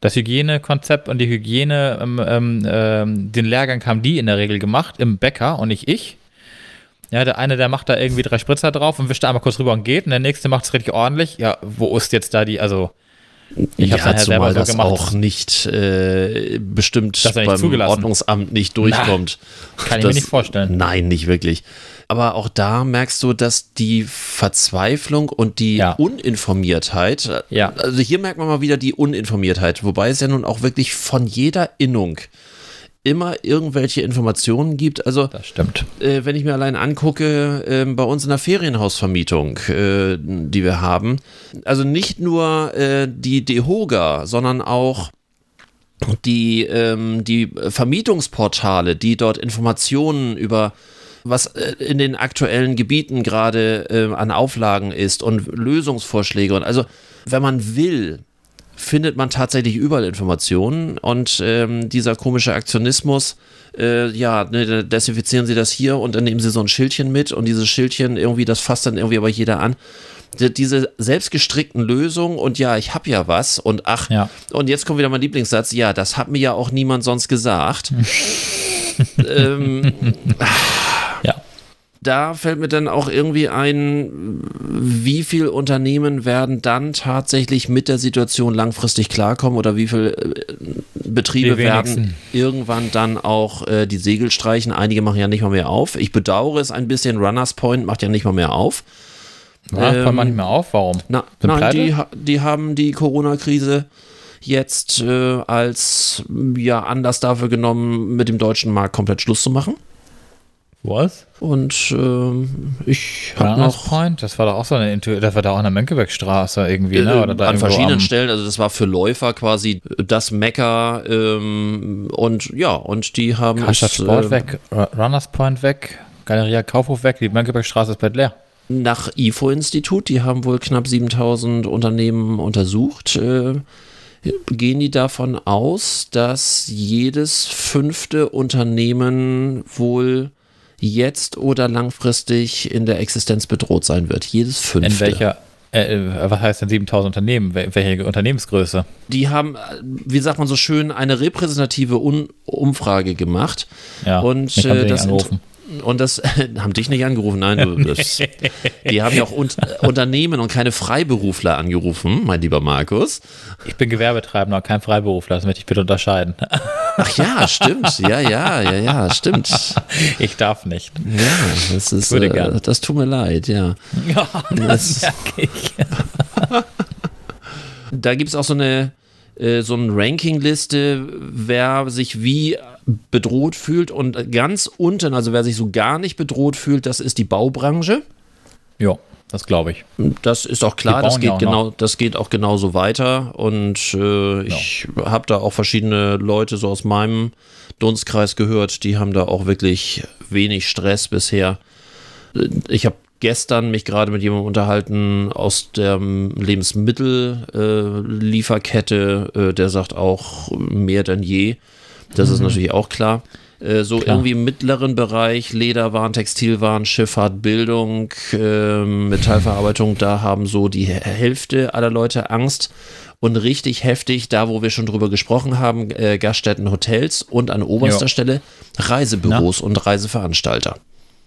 [SPEAKER 6] das Hygienekonzept und die Hygiene, ähm, ähm, ähm, den Lehrgang haben die in der Regel gemacht, im Bäcker und nicht ich. Ja, der eine, der macht da irgendwie drei Spritzer drauf und wischt da einmal kurz rüber und geht. Und der nächste macht es richtig ordentlich. Ja, wo ist jetzt da die, also ich habe
[SPEAKER 5] ja,
[SPEAKER 6] nachher
[SPEAKER 5] zumal
[SPEAKER 6] selber so
[SPEAKER 5] das
[SPEAKER 6] gemacht.
[SPEAKER 5] auch nicht äh, bestimmt
[SPEAKER 6] Das ja nicht
[SPEAKER 5] beim
[SPEAKER 6] zugelassen.
[SPEAKER 5] Ordnungsamt nicht durchkommt.
[SPEAKER 6] kann ich mir nicht vorstellen.
[SPEAKER 5] Nein, nicht wirklich. Aber auch da merkst du, dass die Verzweiflung und die
[SPEAKER 6] Ja.
[SPEAKER 5] Uninformiertheit, äh,
[SPEAKER 6] Ja.
[SPEAKER 5] also hier merkt man mal wieder die Uninformiertheit, wobei es ja nun auch wirklich von jeder Innung immer irgendwelche Informationen gibt. Also
[SPEAKER 6] Das stimmt.
[SPEAKER 5] äh, wenn ich mir allein angucke, äh, bei uns in der Ferienhausvermietung, äh, die wir haben, also nicht nur äh, die DEHOGA, sondern auch die, ähm, die Vermietungsportale, die dort Informationen über was äh, in den aktuellen Gebieten gerade äh, an Auflagen ist und Lösungsvorschläge und also wenn man will, findet man tatsächlich überall Informationen und ähm, dieser komische Aktionismus, äh, ja, ne, desinfizieren Sie das hier und dann nehmen Sie so ein Schildchen mit und dieses Schildchen irgendwie, das fasst dann irgendwie aber jeder an. Die- Diese selbstgestrickten Lösungen und ja, ich habe ja was und ach,
[SPEAKER 6] Ja.
[SPEAKER 5] und jetzt kommt wieder mein Lieblingssatz, ja, das hat mir ja auch niemand sonst gesagt. ähm,
[SPEAKER 6] Ja. (laughs)
[SPEAKER 5] da fällt mir dann auch irgendwie ein, wie viele Unternehmen werden dann tatsächlich mit der Situation langfristig klarkommen oder wie viele äh, Betriebe werden irgendwann dann auch äh, die Segel streichen. Einige machen ja nicht mal mehr auf. Ich bedauere es ein bisschen. Runners Point macht ja nicht mal mehr auf.
[SPEAKER 6] Ja,
[SPEAKER 5] Ähm,
[SPEAKER 6] man nicht mehr auf, warum?
[SPEAKER 5] Na, nein, die, die haben die Corona-Krise jetzt äh, als ja, Anlass dafür genommen, mit dem deutschen Markt komplett Schluss zu machen.
[SPEAKER 6] Was?
[SPEAKER 5] Und ähm, ich habe
[SPEAKER 6] Runners
[SPEAKER 5] noch
[SPEAKER 6] Point, das war doch auch so eine, Intu das war da auch an der Mönckebergstraße irgendwie, ne?
[SPEAKER 5] äh,
[SPEAKER 6] Oder da
[SPEAKER 5] an verschiedenen
[SPEAKER 6] am-
[SPEAKER 5] Stellen, also das war für Läufer quasi das Mecker ähm, und ja, und die haben
[SPEAKER 6] Karstadt
[SPEAKER 5] es,
[SPEAKER 6] Sport
[SPEAKER 5] äh,
[SPEAKER 6] weg, Ru- Runners Point weg, Galeria Kaufhof weg, die Mönckebergstraße ist bald leer.
[SPEAKER 5] nach IFO-Institut, die haben wohl knapp 7000 Unternehmen untersucht, äh, gehen die davon aus, dass jedes fünfte Unternehmen wohl jetzt oder langfristig in der Existenz bedroht sein wird. Jedes fünfte.
[SPEAKER 6] In welcher, äh, äh, was heißt denn 7000 Unternehmen? Wel- Welche Unternehmensgröße?
[SPEAKER 5] Die haben, wie sagt man so schön, eine repräsentative Un Umfrage gemacht.
[SPEAKER 6] Ja,
[SPEAKER 5] und äh, das
[SPEAKER 6] angerufen.
[SPEAKER 5] Und das (laughs) haben dich nicht angerufen, nein, du, das, (laughs) die haben ja auch un Unternehmen und keine Freiberufler angerufen, mein lieber Markus.
[SPEAKER 6] Ich bin Gewerbetreibender, kein Freiberufler, das möchte ich bitte unterscheiden.
[SPEAKER 5] Ach ja, stimmt, ja, ja, ja, ja, stimmt.
[SPEAKER 6] Ich darf nicht.
[SPEAKER 5] Ja, das ist,
[SPEAKER 6] Würde
[SPEAKER 5] äh, das tut mir leid, ja.
[SPEAKER 6] Ja,
[SPEAKER 5] Das-
[SPEAKER 6] das merke ich. (laughs)
[SPEAKER 5] Da gibt es auch so eine, äh, so eine Rankingliste, wer sich wie bedroht fühlt und ganz unten, also wer sich so gar nicht bedroht fühlt, das ist die Baubranche.
[SPEAKER 6] Ja, das glaube ich.
[SPEAKER 5] Das ist auch klar, das geht,
[SPEAKER 6] ja auch
[SPEAKER 5] genau, das geht auch genauso weiter. Und äh, ich habe da auch verschiedene Leute so aus meinem Dunstkreis gehört, die haben da auch wirklich wenig Stress bisher. Ich habe gestern mich gerade mit jemandem unterhalten aus der Lebensmittellieferkette, äh, äh, der sagt auch mehr denn je. Das ist natürlich auch klar. Äh, so
[SPEAKER 6] Klar.
[SPEAKER 5] irgendwie im mittleren Bereich, Lederwaren, Textilwaren, Schifffahrt, Bildung, ähm, Metallverarbeitung, da haben so die Hälfte aller Leute Angst. Und richtig heftig, da wo wir schon drüber gesprochen haben, äh, Gaststätten, Hotels und an oberster
[SPEAKER 6] Ja.
[SPEAKER 5] Stelle Reisebüros und Reiseveranstalter.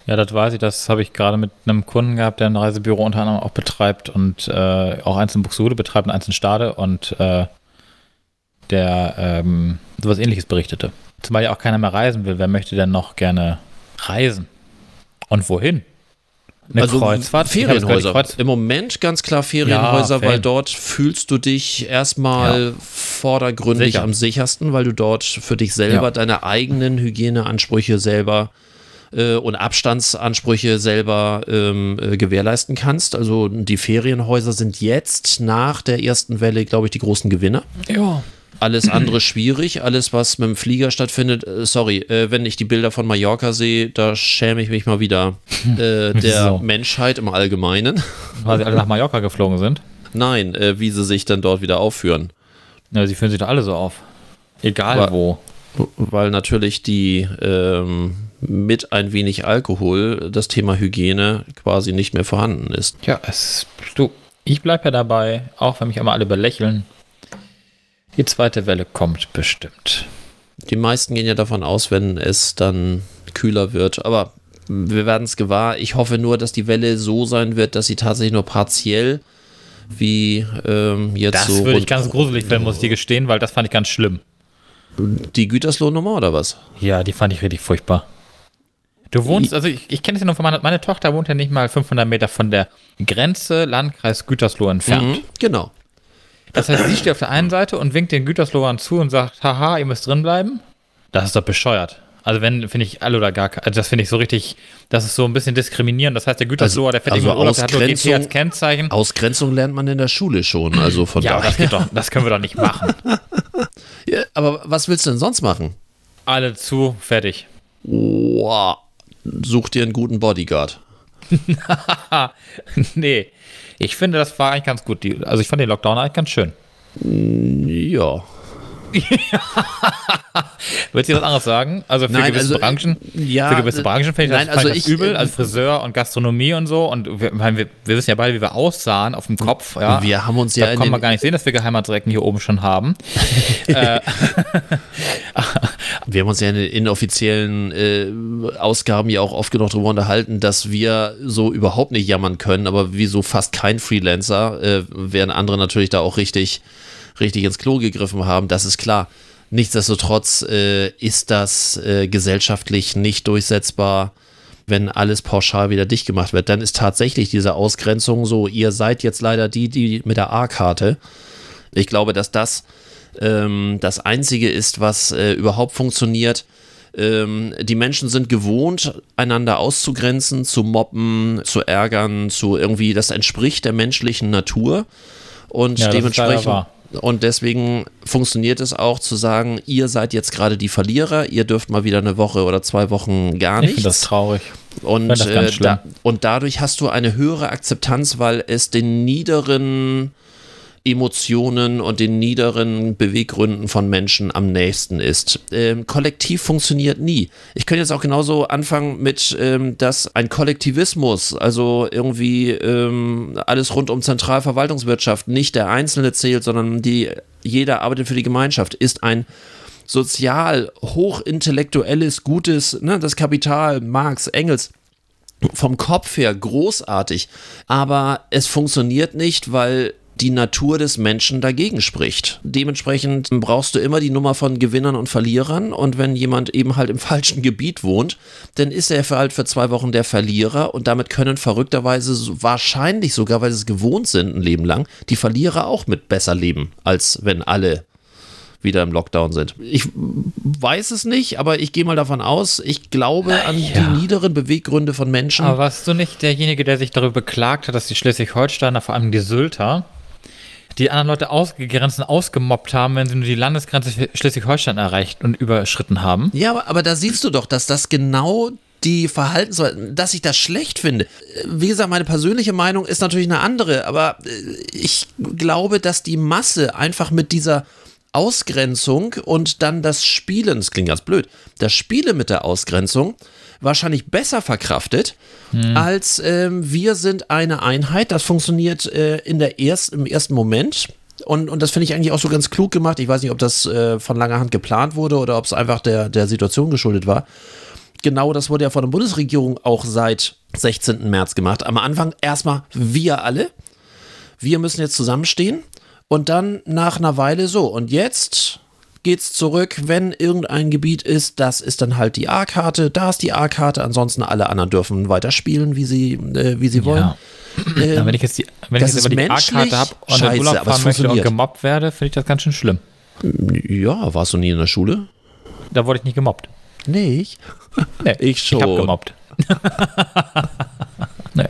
[SPEAKER 6] Ja, das weiß ich. Das habe ich gerade mit einem Kunden gehabt, der ein Reisebüro unter anderem auch betreibt und äh, auch eins in Buxtehude betreibt und eins in Stade und äh, der ähm, sowas ähnliches berichtete. Zumal ja auch keiner mehr reisen will. Wer möchte denn noch gerne reisen? Und wohin? Eine
[SPEAKER 5] also
[SPEAKER 6] Kreuzfahrt?
[SPEAKER 5] Ferienhäuser.
[SPEAKER 6] Kreuz
[SPEAKER 5] Im Moment ganz klar Ferienhäuser,
[SPEAKER 6] Ja,
[SPEAKER 5] weil dort fühlst du dich erstmal vordergründig
[SPEAKER 6] Sicher.
[SPEAKER 5] am sichersten, weil du dort für dich selber
[SPEAKER 6] Ja.
[SPEAKER 5] deine eigenen Hygieneansprüche selber äh, und Abstandsansprüche selber ähm, äh, gewährleisten kannst. Also die Ferienhäuser sind jetzt nach der ersten Welle, glaube ich, die großen Gewinner.
[SPEAKER 6] ja.
[SPEAKER 5] Alles andere schwierig, alles was mit dem Flieger stattfindet. Äh, sorry, äh, wenn ich die Bilder von Mallorca sehe, da schäme ich mich mal wieder (laughs) äh, der
[SPEAKER 6] So.
[SPEAKER 5] Menschheit im Allgemeinen.
[SPEAKER 6] Weil sie alle nach Mallorca geflogen sind.
[SPEAKER 5] Nein, äh, wie sie sich dann dort wieder aufführen.
[SPEAKER 6] Ja, sie führen sich doch alle so auf. Egal
[SPEAKER 5] Aber-
[SPEAKER 6] wo.
[SPEAKER 5] Weil natürlich die ähm, mit ein wenig Alkohol das Thema Hygiene quasi nicht mehr vorhanden ist.
[SPEAKER 6] Ja, es, du, ich bleibe ja dabei, auch wenn mich immer alle belächeln. Die zweite Welle kommt bestimmt.
[SPEAKER 5] Die meisten gehen ja davon aus, wenn es dann kühler wird. Aber wir werden es gewahr. Ich hoffe nur, dass die Welle so sein wird, dass sie tatsächlich nur partiell wie ähm, jetzt
[SPEAKER 6] Das
[SPEAKER 5] so
[SPEAKER 6] würde ich ganz gruselig finden, muss ich dir gestehen, weil das fand ich ganz schlimm.
[SPEAKER 5] die Güterslohnummer oder was?
[SPEAKER 6] Ja, die fand ich richtig furchtbar. Du wohnst, also ich, ich kenne es ja nur von meiner, meine Tochter wohnt ja nicht mal 500 Meter von der Grenze Landkreis Gütersloh entfernt.
[SPEAKER 5] Mhm, genau.
[SPEAKER 6] Das heißt, sie steht auf der einen Seite und winkt den Güterslowern zu und sagt, haha, ihr müsst drin bleiben. Das ist doch bescheuert. Also wenn, finde ich, alle oder gar, also das finde ich so richtig, das ist so ein bisschen diskriminierend. Das heißt, der Gütersloher, der fährt
[SPEAKER 5] also
[SPEAKER 6] irgendwo Urlaub, der hat nur GT als Kennzeichen.
[SPEAKER 5] Ausgrenzung lernt man in der Schule schon, also von
[SPEAKER 6] Ja,
[SPEAKER 5] daher.
[SPEAKER 6] das geht doch, das können wir doch nicht machen. (laughs)
[SPEAKER 5] Ja, aber was willst du denn sonst machen?
[SPEAKER 6] Alle zu, fertig.
[SPEAKER 5] Wow. Such dir einen guten Bodyguard. (laughs)
[SPEAKER 6] nee. Ich finde, das war eigentlich ganz gut. Also ich fand den Lockdown eigentlich ganz schön.
[SPEAKER 5] Ja. (laughs)
[SPEAKER 6] Würdest du was anderes sagen? Also für
[SPEAKER 5] Nein,
[SPEAKER 6] gewisse
[SPEAKER 5] also,
[SPEAKER 6] Branchen,
[SPEAKER 5] ja,
[SPEAKER 6] für gewisse
[SPEAKER 5] äh,
[SPEAKER 6] Branchen finde ich das,
[SPEAKER 5] nein,
[SPEAKER 6] fand
[SPEAKER 5] also
[SPEAKER 6] ich das übel,
[SPEAKER 5] äh,
[SPEAKER 6] also Friseur und Gastronomie und so. Und wir, wir, wir wissen ja beide, wie wir aussahen auf dem Kopf. Ja.
[SPEAKER 5] Wir haben uns
[SPEAKER 6] da
[SPEAKER 5] ja in
[SPEAKER 6] kann man gar nicht sehen, dass wir Geheimatsrecken hier oben schon haben. (laughs) (laughs)
[SPEAKER 5] Wir haben uns ja in den inoffiziellen äh, Ausgaben ja auch oft genug darüber unterhalten, dass wir so überhaupt nicht jammern können, aber wie so fast kein Freelancer, äh, während andere natürlich da auch richtig, richtig ins Klo gegriffen haben, das ist klar. Nichtsdestotrotz äh, ist das äh, gesellschaftlich nicht durchsetzbar, wenn alles pauschal wieder dicht gemacht wird. Dann ist tatsächlich diese Ausgrenzung so, ihr seid jetzt leider die, die mit der A-Karte. Ich glaube, dass das ähm, das Einzige ist, was äh, überhaupt funktioniert. Ähm, die Menschen sind gewohnt, einander auszugrenzen, zu mobben, zu ärgern, zu irgendwie, das entspricht der menschlichen Natur. Und
[SPEAKER 6] Ja, das ist
[SPEAKER 5] dementsprechend. Und deswegen funktioniert es auch zu sagen, ihr seid jetzt gerade die Verlierer, ihr dürft mal wieder eine Woche oder zwei Wochen gar
[SPEAKER 6] Ich
[SPEAKER 5] nichts.
[SPEAKER 6] finde das traurig.
[SPEAKER 5] Und,
[SPEAKER 6] das
[SPEAKER 5] äh, da, und dadurch hast du eine höhere Akzeptanz, weil es den niederen Emotionen und den niederen Beweggründen von Menschen am nächsten ist. Ähm, Kollektiv funktioniert nie. Ich könnte jetzt auch genauso anfangen mit, ähm, dass ein Kollektivismus, also irgendwie ähm, alles rund um Zentralverwaltungswirtschaft, nicht der Einzelne zählt, sondern die, jeder arbeitet für die Gemeinschaft, ist ein sozial hochintellektuelles, gutes, ne, das Kapital, Marx, Engels, vom Kopf her großartig, aber es funktioniert nicht, weil die Natur des Menschen dagegen spricht. Dementsprechend brauchst du immer die Nummer von Gewinnern und Verlierern und wenn jemand eben halt im (laughs) falschen Gebiet wohnt, dann ist er für halt für zwei Wochen der Verlierer und damit können verrückterweise wahrscheinlich sogar, weil sie es gewohnt sind ein Leben lang, die Verlierer auch mit besser leben, als wenn alle wieder im Lockdown sind. Ich weiß es nicht, aber ich gehe mal davon aus, ich glaube an die niederen Beweggründe von Menschen.
[SPEAKER 6] Aber warst du nicht derjenige, der sich darüber beklagt hat, dass die Schleswig-Holsteiner, vor allem die Sylter, die anderen Leute ausgegrenzt und ausgemobbt haben, wenn sie nur die Landesgrenze Schle- Schleswig-Holstein erreicht und überschritten haben?
[SPEAKER 5] Ja, aber, aber da siehst du doch, dass das genau die Verhaltensweise, dass ich das schlecht finde. Wie gesagt, meine persönliche Meinung ist natürlich eine andere, aber äh, ich glaube, dass die Masse einfach mit dieser Ausgrenzung und dann das Spielen, das klingt ganz blöd, das Spielen mit der Ausgrenzung wahrscheinlich besser verkraftet, als ähm, wir sind eine Einheit. Das funktioniert äh, in der erst, im ersten Moment. Und, und das finde ich eigentlich auch so ganz klug gemacht. Ich weiß nicht, ob das äh, von langer Hand geplant wurde oder ob es einfach der, der Situation geschuldet war. Genau das wurde ja von der Bundesregierung auch seit 16. März gemacht. Am Anfang erstmal wir alle. Wir müssen jetzt zusammenstehen. Und dann nach einer Weile so. Und jetzt geht's zurück, wenn irgendein Gebiet ist, das ist dann halt die A-Karte, da ist die A-Karte, ansonsten alle anderen dürfen weiterspielen, wie sie, äh, wie sie wollen.
[SPEAKER 6] Ja.
[SPEAKER 5] Ähm,
[SPEAKER 6] wenn ich jetzt, die, wenn ich jetzt aber
[SPEAKER 5] ist
[SPEAKER 6] die A-Karte habe und
[SPEAKER 5] scheiße,
[SPEAKER 6] Urlaub fahren möchte und gemobbt werde, finde ich das ganz schön schlimm.
[SPEAKER 5] ja, warst du nie in der Schule?
[SPEAKER 6] Da wurde ich nicht gemobbt.
[SPEAKER 5] Nicht.
[SPEAKER 6] Nee, (laughs)
[SPEAKER 5] Ich schon.
[SPEAKER 6] Ich habe gemobbt. (laughs)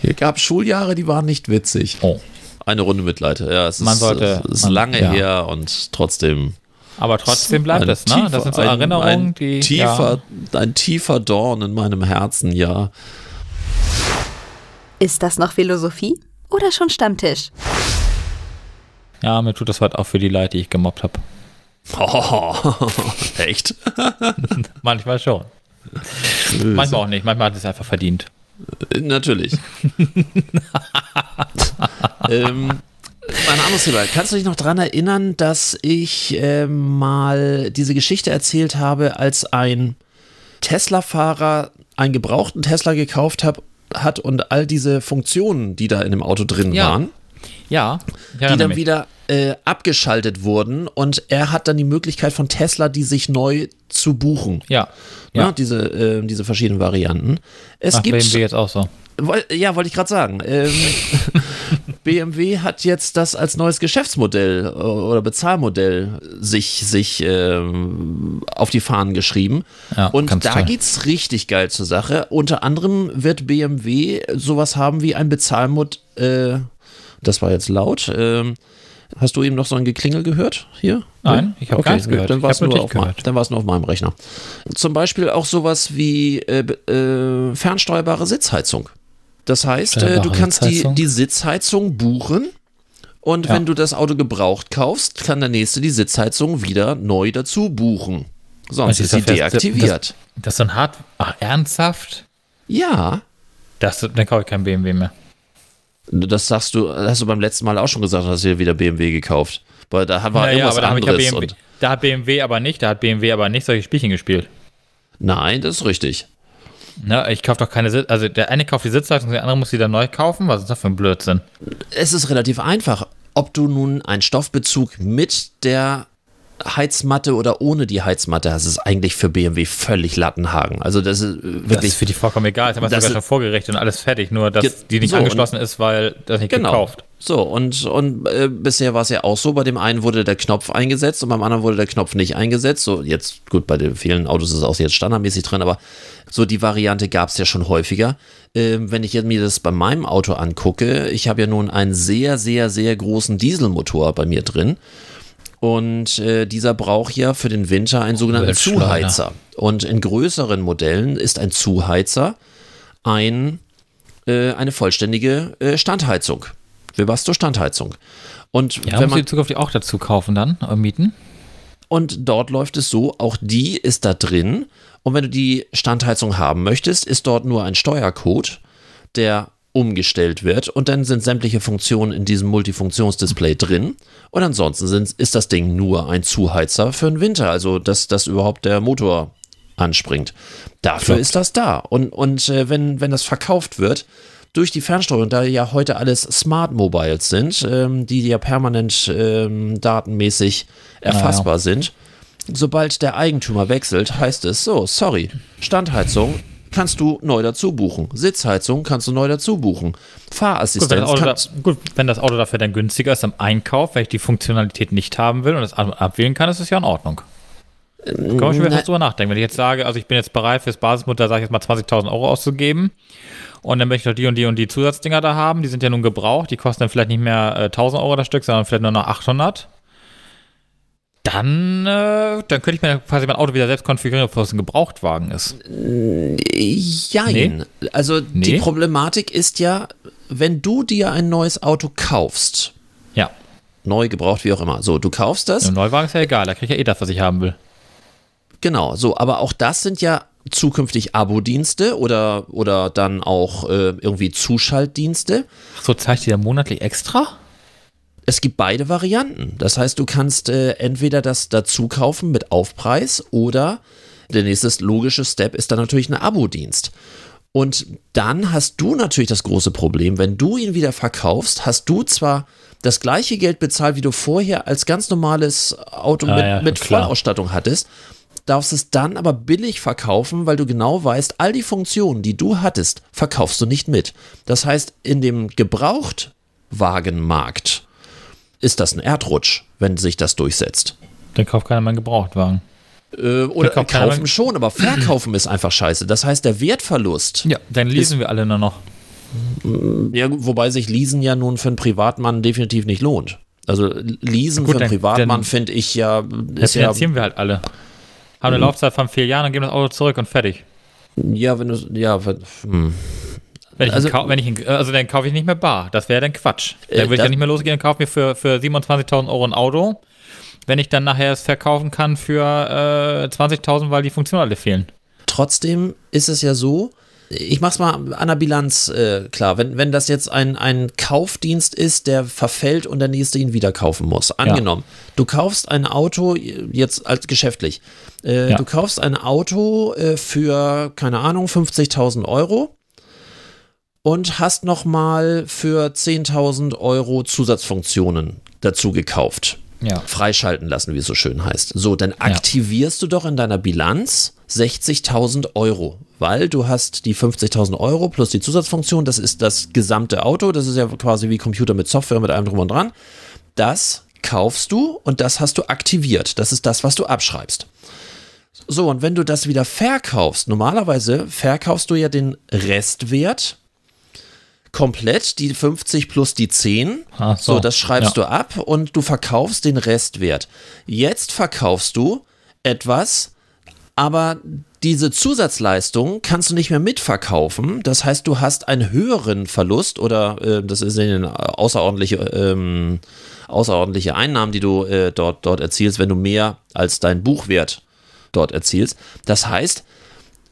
[SPEAKER 5] Es gab Schuljahre, die waren nicht witzig.
[SPEAKER 6] Oh.
[SPEAKER 5] Eine Runde Mitleid. Ja, es ist,
[SPEAKER 6] Man sollte-
[SPEAKER 5] es ist
[SPEAKER 6] man-
[SPEAKER 5] lange
[SPEAKER 6] ja.
[SPEAKER 5] her und trotzdem.
[SPEAKER 6] Aber trotzdem bleibt
[SPEAKER 5] ein
[SPEAKER 6] es, ne?
[SPEAKER 5] tiefer-
[SPEAKER 6] Das sind so
[SPEAKER 5] ein-
[SPEAKER 6] Erinnerungen,
[SPEAKER 5] ein
[SPEAKER 6] die.
[SPEAKER 5] Tiefer, ein tiefer Dorn in meinem Herzen, ja.
[SPEAKER 4] Ist das noch Philosophie oder schon Stammtisch?
[SPEAKER 6] Ja, ja, mir tut das heute auch für die leid, die ich gemobbt habe.
[SPEAKER 5] Oh, (laughs) echt? (laughs)
[SPEAKER 6] Manchmal schon. Manchmal auch nicht. Manchmal hat es einfach verdient.
[SPEAKER 5] Natürlich. (laughs) ähm, ein anderes Thema. Kannst du dich noch daran erinnern, dass ich ähm, mal diese Geschichte erzählt habe, als ein Tesla-Fahrer einen gebrauchten Tesla gekauft hab, hat und all diese Funktionen, die da in dem Auto drin
[SPEAKER 6] Ja,
[SPEAKER 5] waren,
[SPEAKER 6] Ja,
[SPEAKER 5] die dann
[SPEAKER 6] mich.
[SPEAKER 5] wieder äh, abgeschaltet wurden und er hat dann die Möglichkeit von Tesla, die sich neu zu buchen.
[SPEAKER 6] Ja.
[SPEAKER 5] Ja,
[SPEAKER 6] Ja.
[SPEAKER 5] diese, äh, diese verschiedenen Varianten. Es
[SPEAKER 6] Ach,
[SPEAKER 5] gibt
[SPEAKER 6] BMW jetzt auch so.
[SPEAKER 5] Woll, ja, wollte ich gerade sagen. Ähm, (laughs) BMW hat jetzt das als neues Geschäftsmodell äh, oder Bezahlmodell sich, sich ähm, auf die Fahnen geschrieben.
[SPEAKER 6] Ja,
[SPEAKER 5] und da
[SPEAKER 6] toll.
[SPEAKER 5] geht's richtig geil zur Sache. Unter anderem wird BMW sowas haben wie ein Bezahlmodell. Äh, das war jetzt laut. Ähm, hast du eben noch so ein Geklingel gehört hier?
[SPEAKER 6] Nein, ich habe
[SPEAKER 5] okay,
[SPEAKER 6] gar nichts gehört.
[SPEAKER 5] Dann war es
[SPEAKER 6] nur
[SPEAKER 5] nur, auf meinem Rechner. Zum Beispiel auch sowas wie äh, äh, fernsteuerbare Sitzheizung. Das heißt, äh, du kannst die,
[SPEAKER 6] Sitzheizung?
[SPEAKER 5] die Sitzheizung buchen und
[SPEAKER 6] Ja.
[SPEAKER 5] wenn du das Auto gebraucht kaufst, kann der nächste die Sitzheizung wieder neu dazu buchen. Sonst
[SPEAKER 6] Also
[SPEAKER 5] ist sie
[SPEAKER 6] das-
[SPEAKER 5] deaktiviert.
[SPEAKER 6] Das ist so ein hart. Ach, ernsthaft?
[SPEAKER 5] Ja,
[SPEAKER 6] Das, dann kaufe ich kein BMW mehr.
[SPEAKER 5] das sagst du, hast du beim letzten Mal auch schon gesagt, hast du dir wieder BMW gekauft. Weil da war
[SPEAKER 6] Naja,
[SPEAKER 5] irgendwas
[SPEAKER 6] aber da, ich ja
[SPEAKER 5] anderes.
[SPEAKER 6] BMW, da hat BMW aber nicht, da hat BMW aber nicht solche Spielchen gespielt.
[SPEAKER 5] nein, das ist richtig.
[SPEAKER 6] Ne, ich kaufe doch keine Sitz, also der eine kauft die Sitzheizung, der andere muss sie dann neu kaufen. Was ist das für ein Blödsinn?
[SPEAKER 5] Es ist relativ einfach, ob du nun einen Stoffbezug mit der Heizmatte oder ohne die Heizmatte hast, ist eigentlich für BMW völlig Lattenhagen. Also das ist äh,
[SPEAKER 6] Das
[SPEAKER 5] wirklich
[SPEAKER 6] ist für die vollkommen egal. Das haben wir sogar schon vorgerichtet und alles fertig, nur dass die nicht
[SPEAKER 5] so,
[SPEAKER 6] angeschlossen ist, weil das nicht
[SPEAKER 5] Genau.
[SPEAKER 6] gekauft.
[SPEAKER 5] So, und, und äh, bisher war es ja auch so, bei dem einen wurde der Knopf eingesetzt und beim anderen wurde der Knopf nicht eingesetzt. So, jetzt, gut, bei den vielen Autos ist es auch jetzt standardmäßig drin, aber so die Variante gab es ja schon häufiger. Ähm, wenn ich jetzt mir das bei meinem Auto angucke, ich habe ja nun einen sehr, sehr, sehr großen Dieselmotor bei mir drin. Und äh, dieser braucht ja für den Winter einen sogenannten. Zuheizer. Und in größeren Modellen ist ein Zuheizer ein, äh, eine vollständige äh, Standheizung. Webasto Standheizung. Und
[SPEAKER 6] Ja,
[SPEAKER 5] wenn man
[SPEAKER 6] die zukünftig auch dazu kaufen dann, äh, mieten?
[SPEAKER 5] und dort läuft es so, auch die ist da drin. Und wenn du die Standheizung haben möchtest, ist dort nur ein Steuercode, der umgestellt wird und dann sind sämtliche Funktionen in diesem Multifunktionsdisplay drin. Und ansonsten sind, ist das Ding nur ein Zuheizer für den Winter, also dass, dass überhaupt der Motor anspringt. Dafür
[SPEAKER 6] Klar.
[SPEAKER 5] ist das da. Und, und äh, wenn, wenn das verkauft wird, durch die Fernsteuerung, da ja heute alles Smart Mobiles sind, ähm, die ja permanent ähm, datenmäßig erfassbar sind, sobald der Eigentümer wechselt, heißt es so, sorry, Standheizung kannst du neu dazu buchen. Sitzheizung kannst du neu dazu buchen.
[SPEAKER 6] Gut wenn,
[SPEAKER 5] Fahrassistenz
[SPEAKER 6] das Auto da, gut, wenn das Auto dafür dann günstiger ist am Einkauf, weil ich die Funktionalität nicht haben will und das ab- abwählen kann, ist es ja in Ordnung. Da kann man schon wieder fast drüber nachdenken. Wenn ich jetzt sage, also ich bin jetzt bereit fürs Basismodell, sage ich jetzt mal 20.000 Euro auszugeben und dann möchte ich noch die und die und die Zusatzdinger da haben, die sind ja nun gebraucht, die kosten dann vielleicht nicht mehr äh, 1.000 Euro das Stück, sondern vielleicht nur noch 800. Dann, äh, dann könnte ich mir quasi mein Auto wieder selbst konfigurieren, bevor es ein Gebrauchtwagen ist.
[SPEAKER 5] Jein. Also die
[SPEAKER 6] Nee.
[SPEAKER 5] Problematik ist ja, wenn du dir ein neues Auto kaufst,
[SPEAKER 6] Ja,
[SPEAKER 5] neu, gebraucht, wie auch immer, so, du kaufst das,
[SPEAKER 6] im Neuwagen ist ja egal, da kriege ich ja eh das, was ich haben will.
[SPEAKER 5] Genau, so, aber auch das sind ja zukünftig Abo-Dienste oder, oder dann auch äh, irgendwie Zuschaltdienste.
[SPEAKER 6] Ach so, zeigt die da monatlich extra?
[SPEAKER 5] Es gibt beide Varianten. Das heißt, du kannst äh, entweder das dazu kaufen mit Aufpreis oder der nächste logische Step ist dann natürlich ein Abo-Dienst. Und dann hast du natürlich das große Problem, wenn du ihn wieder verkaufst, hast du zwar das gleiche Geld bezahlt, wie du vorher als ganz normales Auto
[SPEAKER 6] Ah,
[SPEAKER 5] mit,
[SPEAKER 6] ja,
[SPEAKER 5] mit. Vollausstattung hattest, darfst es dann aber billig verkaufen, weil du genau weißt, all die Funktionen, die du hattest, verkaufst du nicht mit. Das heißt, in dem Gebrauchtwagenmarkt ist das ein Erdrutsch, wenn sich das durchsetzt.
[SPEAKER 6] Dann kauft keiner meinen Gebrauchtwagen.
[SPEAKER 5] Äh, oder
[SPEAKER 6] kauft
[SPEAKER 5] kaufen
[SPEAKER 6] mehr-
[SPEAKER 5] schon, aber verkaufen ist einfach scheiße. Das heißt, der Wertverlust,
[SPEAKER 6] Ja, dann lesen wir alle nur noch.
[SPEAKER 5] ja, wobei sich Leasen ja nun für einen Privatmann definitiv nicht lohnt. Also Leasen
[SPEAKER 6] Gut,
[SPEAKER 5] für einen Privatmann finde ich ja,
[SPEAKER 6] Das
[SPEAKER 5] ist ja,
[SPEAKER 6] finanzieren wir halt alle. Haben eine Laufzeit von vier Jahren und geben das Auto zurück und fertig.
[SPEAKER 5] ja, wenn du, ja, hm.
[SPEAKER 6] Wenn ich
[SPEAKER 5] Also-
[SPEAKER 6] ihn kau- wenn ich ihn, also dann kaufe ich nicht mehr bar. Das wäre dann Quatsch. Dann
[SPEAKER 5] Äh,
[SPEAKER 6] würde ich ja nicht mehr losgehen und kaufe mir für, für 27.000 Euro ein Auto, wenn ich dann nachher es verkaufen kann für äh, 20.000, weil die Funktionen alle fehlen.
[SPEAKER 5] Trotzdem ist es ja so, ich mach's mal an der Bilanz äh, klar, wenn, wenn das jetzt ein, ein Kaufdienst ist, der verfällt und der nächste ihn wieder kaufen muss. Angenommen, du kaufst ein Auto jetzt als geschäftlich. Äh,
[SPEAKER 6] Ja.
[SPEAKER 5] Du kaufst ein Auto äh, für, keine Ahnung, 50.000 Euro und hast nochmal für 10.000 Euro Zusatzfunktionen dazu gekauft
[SPEAKER 6] Ja.
[SPEAKER 5] freischalten lassen, wie es so schön heißt. So, dann aktivierst du doch in deiner Bilanz 60.000 Euro, weil du hast die 50.000 Euro plus die Zusatzfunktion, das ist das gesamte Auto, das ist ja quasi wie Computer mit Software, mit allem drum und dran. Das kaufst du und das hast du aktiviert. Das ist das, was du abschreibst. So, und wenn du das wieder verkaufst, normalerweise verkaufst du ja den Restwert komplett, die 50 plus die 10.
[SPEAKER 6] Ach
[SPEAKER 5] so.
[SPEAKER 6] so,
[SPEAKER 5] das schreibst
[SPEAKER 6] ja.
[SPEAKER 5] du ab und du verkaufst den Restwert. Jetzt verkaufst du etwas, aber diese Zusatzleistung kannst du nicht mehr mitverkaufen. Das heißt, du hast einen höheren Verlust oder äh, das eine außerordentliche, ähm, außerordentliche Einnahmen, die du äh, dort, dort erzielst, wenn du mehr als dein Buchwert dort erzielst. Das heißt,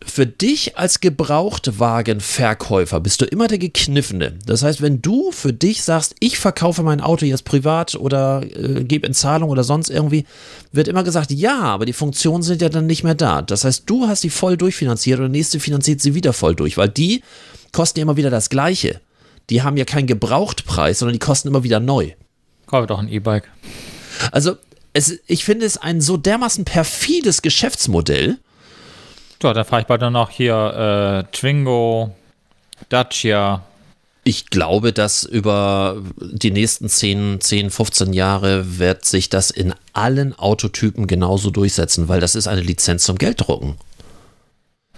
[SPEAKER 5] für dich als Gebrauchtwagenverkäufer bist du immer der Gekniffene. Das heißt, wenn du für dich sagst, ich verkaufe mein Auto jetzt privat oder äh, gebe in Zahlung oder sonst irgendwie, wird immer gesagt, ja, aber die Funktionen sind ja dann nicht mehr da. Das heißt, du hast die voll durchfinanziert und der nächste finanziert sie wieder voll durch, weil die kosten ja immer wieder das Gleiche. Die haben ja keinen Gebrauchtpreis, sondern die kosten immer wieder neu.
[SPEAKER 6] Kaufe doch ein E-Bike.
[SPEAKER 5] Also, es, ich finde es ein so dermaßen perfides Geschäftsmodell.
[SPEAKER 6] So, dann fahre ich bald noch hier äh, Twingo, Dacia.
[SPEAKER 5] Ich glaube, dass über die nächsten 10, 10, 15 Jahre wird sich das in allen Autotypen genauso durchsetzen, weil das ist eine Lizenz zum Gelddrucken.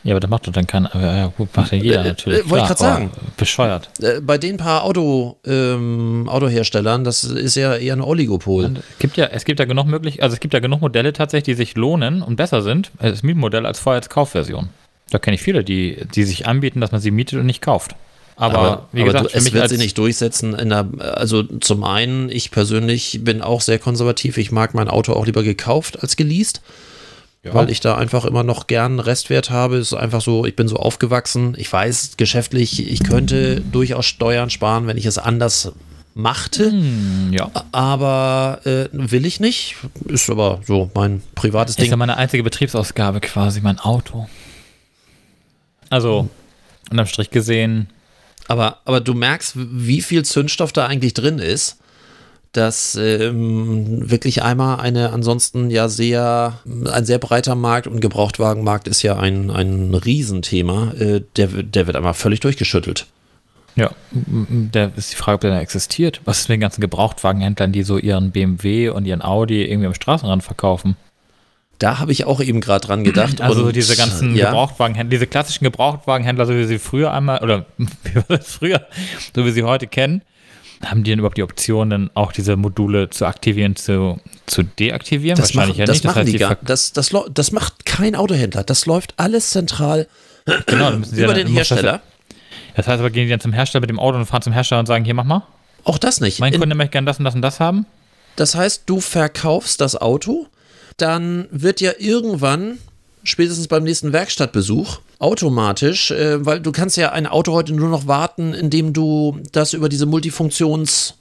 [SPEAKER 6] Ja, aber das macht doch dann kein. Ja, gut, macht ja jeder
[SPEAKER 5] Äh,
[SPEAKER 6] natürlich.
[SPEAKER 5] äh, wollte ich grad
[SPEAKER 6] aber Bescheuert.
[SPEAKER 5] Äh, bei den paar Auto, ähm, Autoherstellern, das ist ja eher ein Oligopol.
[SPEAKER 6] Und es gibt ja, es gibt ja genug möglich, also es gibt ja genug Modelle tatsächlich, die sich lohnen und besser sind als Mietmodell als vorher als Kaufversion. Da kenne ich viele, die, die sich anbieten, dass man sie mietet und nicht kauft. Aber, wie
[SPEAKER 5] aber
[SPEAKER 6] gesagt,
[SPEAKER 5] du,
[SPEAKER 6] für
[SPEAKER 5] es wird sich nicht durchsetzen. In der, also zum einen, ich persönlich bin auch sehr konservativ. Ich mag mein Auto auch lieber gekauft als geleast. Weil ich da einfach immer noch gern Restwert habe. Es ist einfach so, ich bin so aufgewachsen. Ich weiß geschäftlich, ich könnte durchaus Steuern sparen, wenn ich es anders machte.
[SPEAKER 6] Hm, ja.
[SPEAKER 5] Aber äh, will ich nicht. Ist aber so mein privates
[SPEAKER 6] Ist
[SPEAKER 5] Ding.
[SPEAKER 6] ja meine einzige Betriebsausgabe quasi, mein Auto. Also, unterm Strich gesehen,
[SPEAKER 5] Aber, aber du merkst, wie viel Zündstoff da eigentlich drin ist, dass ähm, wirklich einmal eine ansonsten ja sehr, ein sehr breiter Markt und Gebrauchtwagenmarkt ist ja ein, ein Riesenthema, äh, der, wird- der wird einmal völlig durchgeschüttelt.
[SPEAKER 6] ja, da ist die Frage, ob der da existiert. Was ist mit den ganzen Gebrauchtwagenhändlern, die so ihren BMW und ihren Audi irgendwie am Straßenrand verkaufen?
[SPEAKER 5] Da habe ich auch eben gerade dran gedacht.
[SPEAKER 6] Also
[SPEAKER 5] und,
[SPEAKER 6] diese ganzen
[SPEAKER 5] ja,
[SPEAKER 6] Gebrauchtwagenhändler, diese klassischen Gebrauchtwagenhändler, so wie sie früher einmal, oder (laughs) wie war das früher, so wie sie heute kennen, haben die denn überhaupt die Option, dann auch diese Module zu aktivieren, zu, zu deaktivieren?
[SPEAKER 5] Das,
[SPEAKER 6] Wahrscheinlich
[SPEAKER 5] machen,
[SPEAKER 6] ja
[SPEAKER 5] das
[SPEAKER 6] nicht.
[SPEAKER 5] machen
[SPEAKER 6] heißt,
[SPEAKER 5] die gar das, das, das macht kein Autohändler. Das läuft alles zentral (clears throat)
[SPEAKER 6] genau,
[SPEAKER 5] über den Hersteller.
[SPEAKER 6] Das heißt aber, gehen die dann zum Hersteller mit dem Auto und fahren zum Hersteller und sagen, hier, mach mal.
[SPEAKER 5] Auch das nicht.
[SPEAKER 6] Mein
[SPEAKER 5] In-
[SPEAKER 6] Kunde möchte gerne das und das und das haben.
[SPEAKER 5] Das heißt, du verkaufst das Auto, dann wird ja irgendwann, spätestens beim nächsten Werkstattbesuch, automatisch, äh, weil du kannst ja ein Auto heute nur noch warten, indem du das über diese Multifunktions-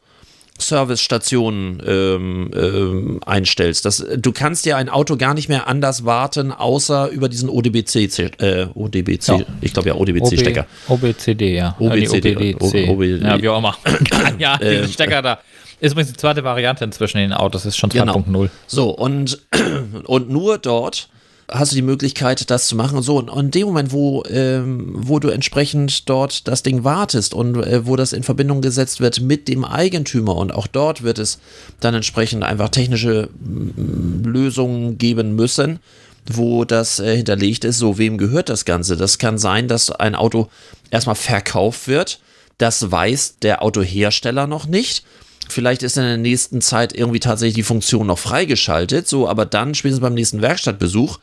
[SPEAKER 5] Servicestationen ähm, ähm, einstellst. Das, du kannst ja ein Auto gar nicht mehr anders warten, außer über diesen ODBC, äh, ODBC,
[SPEAKER 6] Ja.
[SPEAKER 5] ich glaube ja ODBC-Stecker.
[SPEAKER 6] OBCD, ja.
[SPEAKER 5] OBCD,
[SPEAKER 6] Äh, nee, OBDC.
[SPEAKER 5] OB
[SPEAKER 6] ja, wie auch immer. (coughs) ja,
[SPEAKER 5] Ähm,
[SPEAKER 6] diesen Stecker da. Ist übrigens die zweite Variante inzwischen in den Autos, ist schon 2.0.
[SPEAKER 5] Genau. So, und, (coughs) und nur dort hast du die Möglichkeit, das zu machen. So, und in dem Moment, wo, ähm, wo du entsprechend dort das Ding wartest und äh, wo das in Verbindung gesetzt wird mit dem Eigentümer und auch dort wird es dann entsprechend einfach technische mm, Lösungen geben müssen, wo das äh, hinterlegt ist, so wem gehört das Ganze. Das kann sein, dass ein Auto erstmal verkauft wird. Das weiß der Autohersteller noch nicht. Vielleicht ist in der nächsten Zeit irgendwie tatsächlich die Funktion noch freigeschaltet, so, aber dann, spätestens beim nächsten Werkstattbesuch,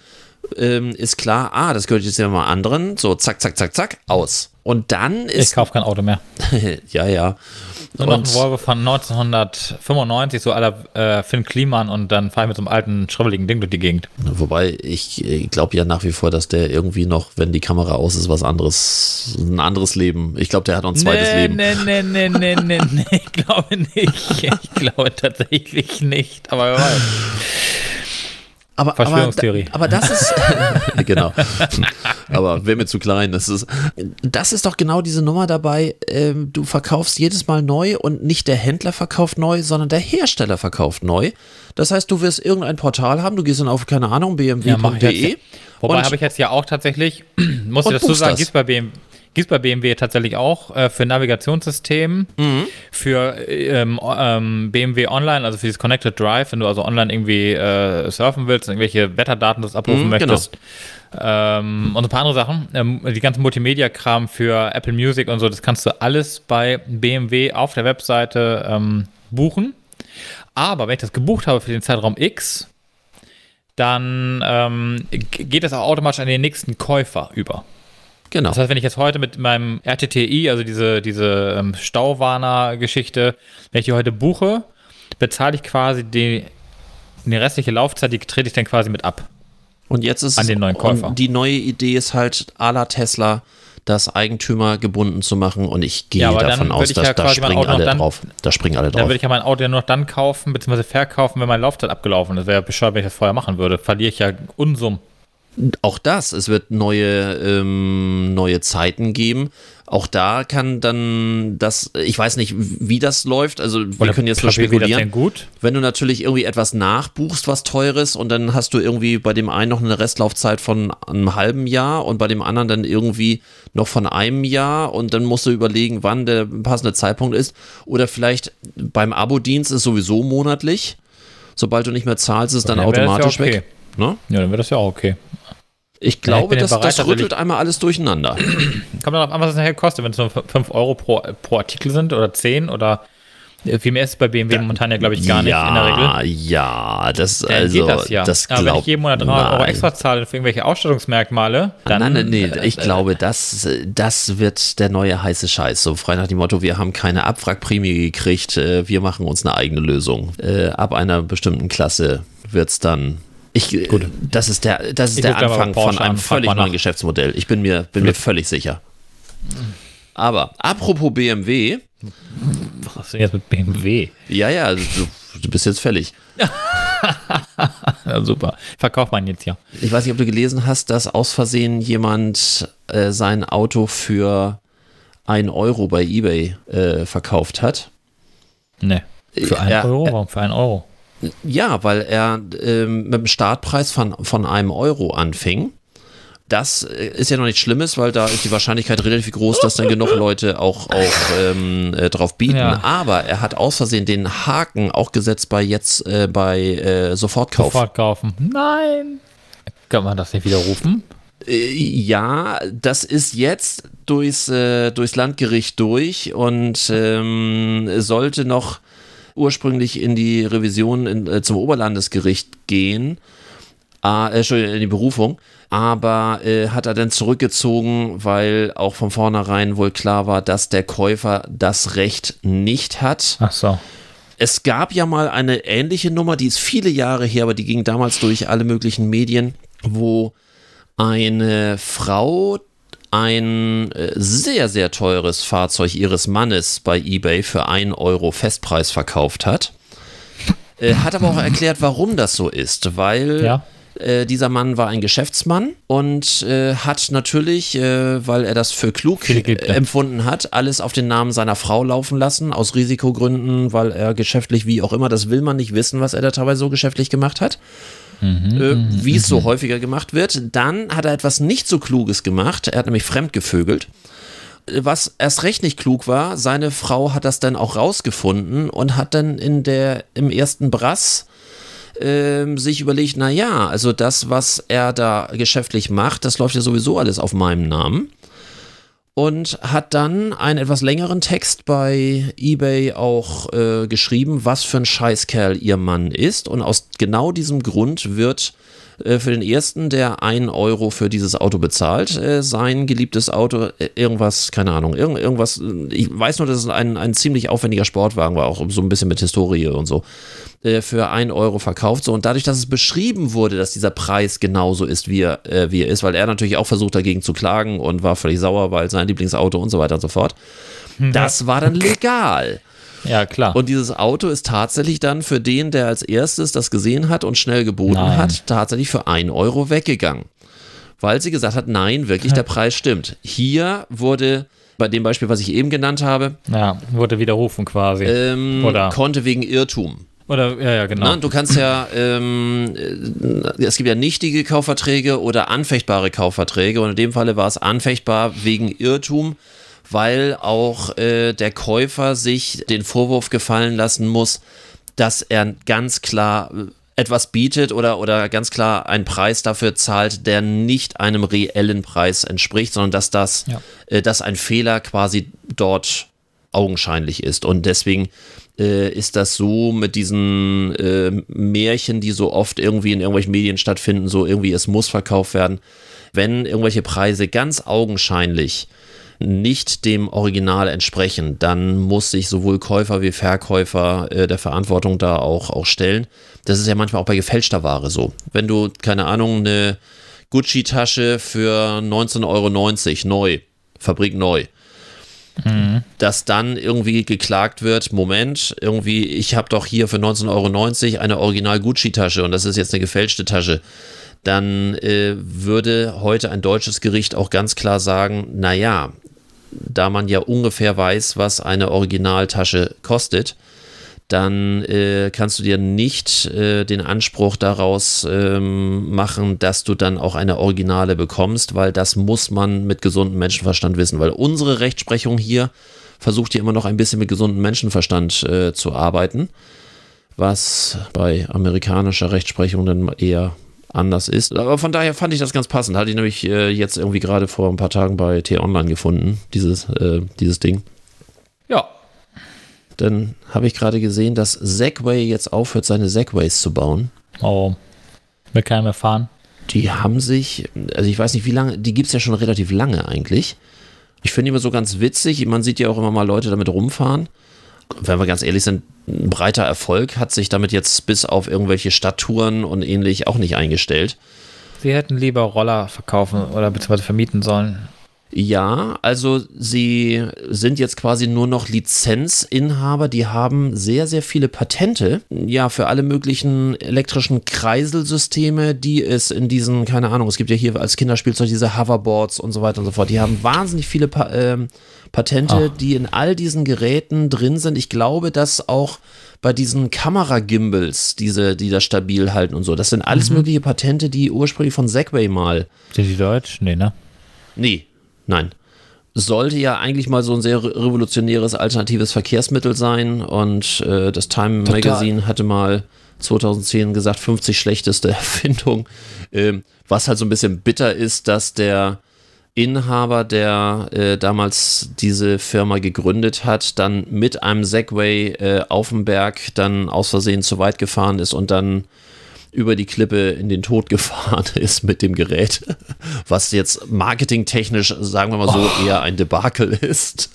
[SPEAKER 5] ähm, ist klar, ah, das gehört jetzt ja mal anderen, so, zack, zack, zack, zack, aus. Und dann
[SPEAKER 6] Ich
[SPEAKER 5] ist.
[SPEAKER 6] kaufe kein Auto mehr. (laughs)
[SPEAKER 5] ja, ja.
[SPEAKER 6] Nur noch ein Volvo von 1995, so aller äh, Finn Kliman und dann fahre ich mit so einem alten, schribbeligen Ding durch die Gegend.
[SPEAKER 5] Wobei ich äh, glaube ja nach wie vor, dass der irgendwie noch, wenn die Kamera aus ist, was anderes, ein anderes Leben. Ich glaube, der hat noch ein zweites
[SPEAKER 6] nee,
[SPEAKER 5] Leben.
[SPEAKER 6] Nee, nee, nee, nee, nee, nee, ich glaube nicht. Ich glaube tatsächlich nicht, aber wer weiß.
[SPEAKER 5] Aber, aber,
[SPEAKER 6] Verschwörungstheorie.
[SPEAKER 5] aber das ist (laughs) genau. Aber wäre mir zu klein. Das ist, das ist doch genau diese Nummer dabei. Ähm, du verkaufst jedes Mal neu und nicht der Händler verkauft neu, sondern der Hersteller verkauft neu. Das heißt, du wirst irgendein Portal haben. Du gehst dann auf keine Ahnung
[SPEAKER 6] Ja,
[SPEAKER 5] bmw.de.
[SPEAKER 6] Wobei
[SPEAKER 5] und-
[SPEAKER 6] habe ich jetzt ja auch tatsächlich, (clears throat) muss ich dazu sagen, gibt es bei, BMW gibt's bei BMW tatsächlich auch äh, für Navigationssystem,
[SPEAKER 5] Mhm.
[SPEAKER 6] für ähm, o- ähm, BMW Online, also für dieses Connected Drive, wenn du also online irgendwie äh, surfen willst, irgendwelche Wetterdaten das abrufen
[SPEAKER 5] Mhm,
[SPEAKER 6] möchtest. Ähm, und ein paar andere Sachen. Ähm, die ganzen Multimedia-Kram für Apple Music und so, das kannst du alles bei BMW auf der Webseite ähm, buchen. Aber wenn ich das gebucht habe für den Zeitraum X, dann ähm, geht das auch automatisch an den nächsten Käufer über.
[SPEAKER 5] Genau.
[SPEAKER 6] Das heißt, wenn ich jetzt heute mit meinem RTTI, also diese, diese ähm, Stauwarner-Geschichte, wenn ich die heute buche, bezahle ich quasi die, die restliche Laufzeit, die trete ich dann quasi mit ab.
[SPEAKER 5] Und jetzt ist
[SPEAKER 6] An den neuen Käufer.
[SPEAKER 5] Und die neue Idee ist halt à la Tesla, das Eigentümer gebunden zu machen. Und ich gehe
[SPEAKER 6] Ja, dann
[SPEAKER 5] davon aus,
[SPEAKER 6] ich
[SPEAKER 5] dass
[SPEAKER 6] ja
[SPEAKER 5] da springen
[SPEAKER 6] noch
[SPEAKER 5] alle
[SPEAKER 6] dann-
[SPEAKER 5] drauf. Da springen alle
[SPEAKER 6] Dann
[SPEAKER 5] drauf.
[SPEAKER 6] würde ich ja mein Auto ja nur dann kaufen, beziehungsweise verkaufen, wenn meine Laufzeit abgelaufen ist. Wäre ja bescheuert, wenn ich das vorher machen würde. Verliere ich ja Unsummen.
[SPEAKER 5] Auch das, es wird neue, ähm, neue Zeiten geben. Auch da kann dann das, ich weiß nicht, wie das läuft. Also wir
[SPEAKER 6] Oder
[SPEAKER 5] können jetzt nur spekulieren.
[SPEAKER 6] denn gut?
[SPEAKER 5] Wenn du natürlich irgendwie etwas nachbuchst, was teures, und dann hast du irgendwie bei dem einen noch eine Restlaufzeit von einem halben Jahr und bei dem anderen dann irgendwie noch von einem Jahr und dann musst du überlegen, wann der passende Zeitpunkt ist. Oder vielleicht beim Abo-Dienst ist sowieso monatlich. Sobald du nicht mehr zahlst, ist es dann
[SPEAKER 6] dann das ja
[SPEAKER 5] automatisch
[SPEAKER 6] okay.
[SPEAKER 5] weg. Ne?
[SPEAKER 6] Ja, dann wäre das ja auch okay.
[SPEAKER 5] Ich
[SPEAKER 6] Ja, ich
[SPEAKER 5] glaube,
[SPEAKER 6] ja
[SPEAKER 5] das,
[SPEAKER 6] bereit,
[SPEAKER 5] das rüttelt einmal alles durcheinander. (clears throat)
[SPEAKER 6] Kommt dann auf an, was es nachher kostet, wenn es nur 5 Euro pro, pro Artikel sind oder 10 oder äh, viel mehr ist es bei BMW momentan ja, glaube ich, gar nicht
[SPEAKER 5] ja,
[SPEAKER 6] in der Regel.
[SPEAKER 5] Ja, das,
[SPEAKER 6] Dann
[SPEAKER 5] also,
[SPEAKER 6] geht das ja.
[SPEAKER 5] das
[SPEAKER 6] Aber wenn ich jeden Monat 3 Euro extra zahle für irgendwelche Ausstattungsmerkmale, dann.
[SPEAKER 5] Nein, nein, nee,
[SPEAKER 6] äh,
[SPEAKER 5] ich glaube, das, das wird der neue heiße Scheiß. So frei nach dem Motto, wir haben keine Abwrackprämie gekriegt, äh, wir machen uns eine eigene Lösung. Äh, ab einer bestimmten Klasse wird es dann. Ich, Gut. Das ist der, das ist
[SPEAKER 6] Ich
[SPEAKER 5] der Anfang von einem
[SPEAKER 6] an,
[SPEAKER 5] völlig neuen
[SPEAKER 6] nach.
[SPEAKER 5] Geschäftsmodell. Ich bin mir, bin mir völlig sicher. Aber apropos BMW,
[SPEAKER 6] Was ist denn jetzt mit BMW?
[SPEAKER 5] ja, ja, du, du bist jetzt fällig.
[SPEAKER 6] Ja, (laughs) super. Verkauf meinen jetzt ja.
[SPEAKER 5] Ich weiß nicht, ob du gelesen hast, dass aus Versehen jemand äh, sein Auto für 1 Euro bei eBay äh, verkauft hat.
[SPEAKER 6] Ne. Für 1
[SPEAKER 5] Ja,
[SPEAKER 6] Euro?
[SPEAKER 5] äh,
[SPEAKER 6] Warum für 1 Euro?
[SPEAKER 5] Ja, weil er ähm, mit dem Startpreis von, von einem Euro anfing. Das äh, ist ja noch nichts Schlimmes, weil da ist die Wahrscheinlichkeit relativ groß, dass dann genug Leute auch, auch ähm, äh, drauf bieten.
[SPEAKER 6] Ja.
[SPEAKER 5] Aber er hat aus Versehen den Haken auch gesetzt bei jetzt äh, bei äh, Sofortkauf.
[SPEAKER 6] Sofort kaufen. Nein. Kann man das nicht widerrufen?
[SPEAKER 5] Äh, Ja, das ist jetzt durchs, äh, durchs Landgericht durch und ähm, sollte noch ursprünglich in die Revision in, äh, zum Oberlandesgericht gehen. Ah, äh, Entschuldigung, in die Berufung. Aber äh, hat er dann zurückgezogen, weil auch von vornherein wohl klar war, dass der Käufer das Recht nicht hat.
[SPEAKER 6] Ach so.
[SPEAKER 5] Es gab ja mal eine ähnliche Nummer, die ist viele Jahre her, aber die ging damals durch alle möglichen Medien, wo eine Frau ein äh, sehr, sehr teures Fahrzeug ihres Mannes bei eBay für 1 Euro Festpreis verkauft hat. Äh, hat aber auch erklärt, warum das so ist, weil
[SPEAKER 6] Ja.
[SPEAKER 5] äh, dieser Mann war ein Geschäftsmann und äh, hat natürlich, äh, weil er das für klug äh, empfunden hat, alles auf den Namen seiner Frau laufen lassen, aus Risikogründen, weil er geschäftlich, wie auch immer, das will man nicht wissen, was er da teilweise so geschäftlich gemacht hat. Äh, wie es so häufiger gemacht wird. Dann hat er etwas nicht so Kluges gemacht. Er hat nämlich fremdgevögelt. Was erst recht nicht klug war, seine Frau hat das dann auch rausgefunden und hat dann in der, im ersten Brass ähm, sich überlegt, na ja, also das, was er da geschäftlich macht, das läuft ja sowieso alles auf meinem Namen. Und hat dann einen etwas längeren Text bei eBay auch äh, geschrieben, was für ein Scheißkerl ihr Mann ist. Und aus genau diesem Grund wird für den ersten, der 1 Euro für dieses Auto bezahlt, äh, sein geliebtes Auto, äh, irgendwas, keine Ahnung, irgend, irgendwas, äh, ich weiß nur, dass es ein, ein ziemlich aufwendiger Sportwagen war, auch so ein bisschen mit Historie und so, äh, für 1 Euro verkauft. So, und dadurch, dass es beschrieben wurde, dass dieser Preis genauso ist, wie er, äh, wie er ist, weil er natürlich auch versucht dagegen zu klagen und war völlig sauer, weil sein Lieblingsauto und so weiter und so fort. Das war dann legal.
[SPEAKER 6] Ja, klar.
[SPEAKER 5] Und dieses Auto ist tatsächlich dann für den, der als erstes das gesehen hat und schnell geboten
[SPEAKER 6] Nein.
[SPEAKER 5] hat, tatsächlich für 1 Euro weggegangen. Weil sie gesagt hat, nein, wirklich der Preis stimmt. Hier wurde bei dem Beispiel, was ich eben genannt habe,
[SPEAKER 6] ja, wurde widerrufen quasi.
[SPEAKER 5] ähm,
[SPEAKER 6] Oder-
[SPEAKER 5] konnte wegen Irrtum.
[SPEAKER 6] Oder, ja, ja, genau.
[SPEAKER 5] Na, du kannst ja, ähm, äh, es gibt ja nichtige Kaufverträge oder anfechtbare Kaufverträge und in dem Falle war es anfechtbar wegen Irrtum, weil auch äh, der Käufer sich den Vorwurf gefallen lassen muss, dass er ganz klar äh, etwas bietet oder, oder ganz klar einen Preis dafür zahlt, der nicht einem reellen Preis entspricht, sondern dass das,
[SPEAKER 6] Ja.
[SPEAKER 5] äh, dass ein Fehler quasi dort augenscheinlich ist. Und deswegen äh, ist das so mit diesen äh, Märchen, die so oft irgendwie in irgendwelchen Medien stattfinden, so irgendwie es muss verkauft werden. Wenn irgendwelche Preise ganz augenscheinlich nicht dem Original entsprechen, dann muss sich sowohl Käufer wie Verkäufer äh, der Verantwortung da auch, auch stellen. Das ist ja manchmal auch bei gefälschter Ware so. Wenn du, keine Ahnung, eine Gucci-Tasche für 19,90 Euro neu, Fabrik neu, dass dann irgendwie geklagt wird, Moment, irgendwie, ich habe doch hier für 19,90 Euro eine Original Gucci-Tasche und das ist jetzt eine gefälschte Tasche, dann äh, würde heute ein deutsches Gericht auch ganz klar sagen, naja, da man ja ungefähr weiß, was eine Originaltasche kostet, dann äh, kannst du dir nicht äh, den Anspruch daraus ähm, machen, dass du dann auch eine Originale bekommst, weil das muss man mit gesundem Menschenverstand wissen, weil unsere Rechtsprechung hier versucht ja immer noch ein bisschen mit gesundem Menschenverstand äh, zu arbeiten, was bei amerikanischer Rechtsprechung dann eher anders ist. Aber von daher fand ich das ganz passend. Hatte ich nämlich äh, jetzt irgendwie gerade vor ein paar Tagen bei T-Online gefunden, dieses, äh, dieses Ding.
[SPEAKER 6] ja.
[SPEAKER 5] Dann habe ich gerade gesehen, dass Segway jetzt aufhört, seine Segways zu bauen.
[SPEAKER 6] Oh. Will keiner mehr fahren.
[SPEAKER 5] Die haben sich, also ich weiß nicht wie lange, die gibt es ja schon relativ lange eigentlich. Ich finde immer so ganz witzig, man sieht ja auch immer mal Leute damit rumfahren. Wenn wir ganz ehrlich sind, ein breiter Erfolg hat sich damit jetzt bis auf irgendwelche Stadttouren und ähnlich auch nicht eingestellt.
[SPEAKER 6] Sie hätten lieber Roller verkaufen oder beziehungsweise vermieten sollen.
[SPEAKER 5] Ja, also sie sind jetzt quasi nur noch Lizenzinhaber. Die haben sehr, sehr viele Patente. Ja, für alle möglichen elektrischen Kreiselsysteme, die es in diesen, keine Ahnung, es gibt ja hier als Kinderspielzeug diese Hoverboards und so weiter und so fort. Die haben wahnsinnig viele pa ähm, Patente,
[SPEAKER 6] Ach.
[SPEAKER 5] die in all diesen Geräten drin sind. Ich glaube, dass auch bei diesen Kameragimbals, diese, die das stabil halten und so, das sind alles mögliche Patente, die ursprünglich von Segway mal
[SPEAKER 6] Sind die deutsch? Nee, ne?
[SPEAKER 5] Nee, nein. Sollte ja eigentlich mal so ein sehr re- revolutionäres alternatives Verkehrsmittel sein und äh, das Time
[SPEAKER 6] Total.
[SPEAKER 5] Magazine hatte mal 2010 gesagt, 50 schlechteste (laughs) Erfindung. Ähm, was halt so ein bisschen bitter ist, dass der Inhaber, der äh, damals diese Firma gegründet hat, dann mit einem Segway äh, auf dem Berg dann aus Versehen zu weit gefahren ist und dann über die Klippe in den Tod gefahren (laughs) ist mit dem Gerät, was jetzt marketingtechnisch, sagen wir mal so, eher ein Debakel ist.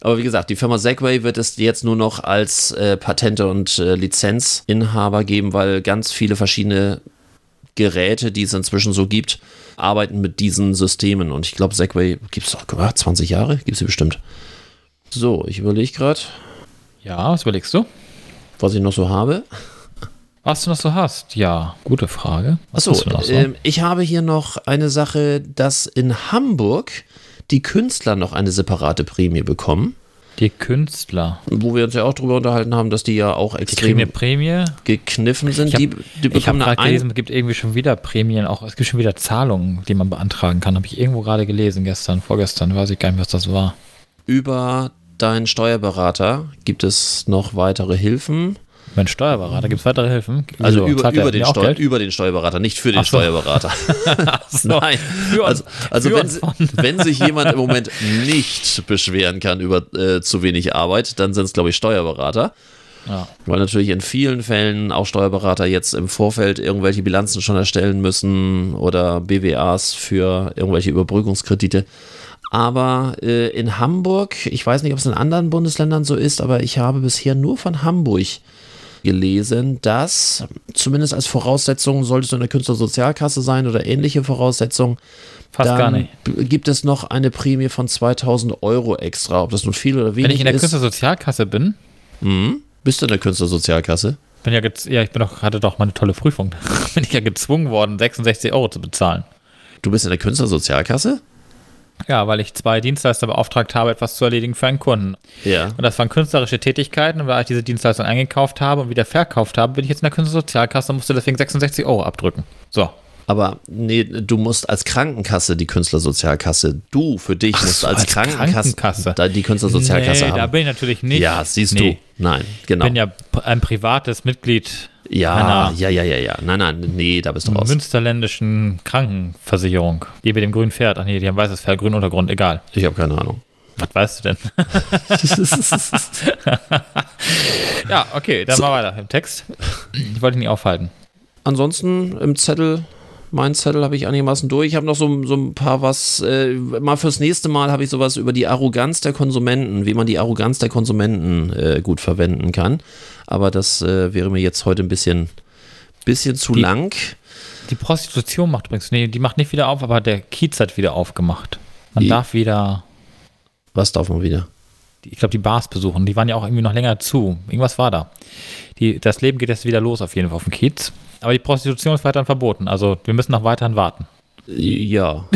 [SPEAKER 5] Aber wie gesagt, die Firma Segway wird es jetzt nur noch als äh, Patente- und äh, Lizenzinhaber geben, weil ganz viele verschiedene Geräte, die es inzwischen so gibt, arbeiten mit diesen Systemen. Und ich glaube, Segway gibt es doch ah, 20 Jahre, gibt es sie bestimmt. So, ich überlege gerade,
[SPEAKER 6] Ja, was überlegst du?
[SPEAKER 5] was ich noch so habe.
[SPEAKER 6] Was du noch so hast? Ja, gute Frage. Was
[SPEAKER 5] Achso,
[SPEAKER 6] so?
[SPEAKER 5] ähm, ich habe hier noch eine Sache, dass in Hamburg die Künstler noch eine separate Prämie bekommen,
[SPEAKER 6] die Künstler.
[SPEAKER 5] wo wir uns ja auch drüber unterhalten haben, dass die ja auch extrem gekniffen sind.
[SPEAKER 6] Ich hab- habe
[SPEAKER 5] bekommen
[SPEAKER 6] gerade gelesen, es gibt irgendwie schon wieder Prämien, auch es gibt schon wieder Zahlungen, die man beantragen kann. Habe ich irgendwo gerade gelesen, gestern, vorgestern, weiß ich gar nicht, was das war.
[SPEAKER 5] über deinen Steuerberater gibt es noch weitere Hilfen.
[SPEAKER 6] Mein Steuerberater, gibt es weitere Hilfen?
[SPEAKER 5] Also über, über, den Steu über den Steuerberater, nicht für den
[SPEAKER 6] so.
[SPEAKER 5] Steuerberater. (laughs)
[SPEAKER 6] so.
[SPEAKER 5] Nein, also, also wenn, (laughs) wenn sich jemand im Moment nicht beschweren kann über äh, zu wenig Arbeit, dann sind es, glaube ich, Steuerberater.
[SPEAKER 6] Ja.
[SPEAKER 5] Weil natürlich in vielen Fällen auch Steuerberater jetzt im Vorfeld irgendwelche Bilanzen schon erstellen müssen oder BWAs für irgendwelche Überbrückungskredite. Aber äh, in Hamburg, ich weiß nicht, ob es in anderen Bundesländern so ist, aber ich habe bisher nur von Hamburg gelesen, dass zumindest als Voraussetzung solltest du in der Künstlersozialkasse sein oder ähnliche Voraussetzungen.
[SPEAKER 6] Fast
[SPEAKER 5] dann
[SPEAKER 6] gar nicht.
[SPEAKER 5] gibt es noch eine Prämie von 2000 Euro extra. Ob das nun viel oder wenig
[SPEAKER 6] Wenn ich in der
[SPEAKER 5] ist.
[SPEAKER 6] Künstlersozialkasse bin,
[SPEAKER 5] Bist du in der Künstlersozialkasse?
[SPEAKER 6] bin ja, ja, ich bin doch, hatte doch meine tolle Prüfung. (laughs) bin ich ja gezwungen worden, 66 Euro zu bezahlen.
[SPEAKER 5] Du bist in der Künstlersozialkasse?
[SPEAKER 6] Ja, weil ich zwei Dienstleister beauftragt habe, etwas zu erledigen für einen Kunden.
[SPEAKER 5] Ja.
[SPEAKER 6] Und das waren künstlerische Tätigkeiten und weil ich diese Dienstleistung eingekauft habe und wieder verkauft habe, bin ich jetzt in der Künstlersozialkasse und musste deswegen 66 Euro abdrücken. So.
[SPEAKER 5] Aber nee, du musst als Krankenkasse die Künstlersozialkasse, du für dich musst
[SPEAKER 6] so,
[SPEAKER 5] als,
[SPEAKER 6] als
[SPEAKER 5] Krankenkasse,
[SPEAKER 6] Krankenkasse.
[SPEAKER 5] Die Künstlersozialkasse
[SPEAKER 6] nee,
[SPEAKER 5] haben.
[SPEAKER 6] da bin ich natürlich nicht.
[SPEAKER 5] ja, siehst
[SPEAKER 6] Nee.
[SPEAKER 5] du. Nein,
[SPEAKER 6] Ich
[SPEAKER 5] genau.
[SPEAKER 6] bin ja ein privates Mitglied
[SPEAKER 5] ja, ja, ja, ja, ja. Nein, nein, nee, da bist du raus.
[SPEAKER 6] münsterländischen Krankenversicherung. Die mit dem grünen Pferd. Ach nee, die haben weißes Pferd, grünen Untergrund, egal.
[SPEAKER 5] Ich habe keine Ahnung.
[SPEAKER 6] Was weißt du denn? (laughs) (laughs) ja, okay, dann mal weiter im Text. Ich wollte ihn nicht aufhalten.
[SPEAKER 5] Ansonsten im Zettel, mein Zettel habe ich einigermaßen durch. Ich habe noch so, so ein paar was, äh, mal fürs nächste Mal habe ich sowas über die Arroganz der Konsumenten, wie man die Arroganz der Konsumenten äh, gut verwenden kann. Aber das äh, wäre mir jetzt heute ein bisschen, bisschen zu
[SPEAKER 6] Die-
[SPEAKER 5] lang.
[SPEAKER 6] Die Prostitution macht übrigens, nee, die macht nicht wieder auf, aber der Kiez hat wieder aufgemacht. Man
[SPEAKER 5] Die-
[SPEAKER 6] darf wieder,
[SPEAKER 5] Was darf man wieder?
[SPEAKER 6] Ich glaube, die Bars besuchen. Die waren ja auch irgendwie noch länger zu. Irgendwas war da. Die, das Leben geht jetzt wieder los auf jeden Fall auf dem Kiez. Aber die Prostitution ist weiterhin verboten. Also wir müssen noch weiterhin warten.
[SPEAKER 5] Ja, (laughs)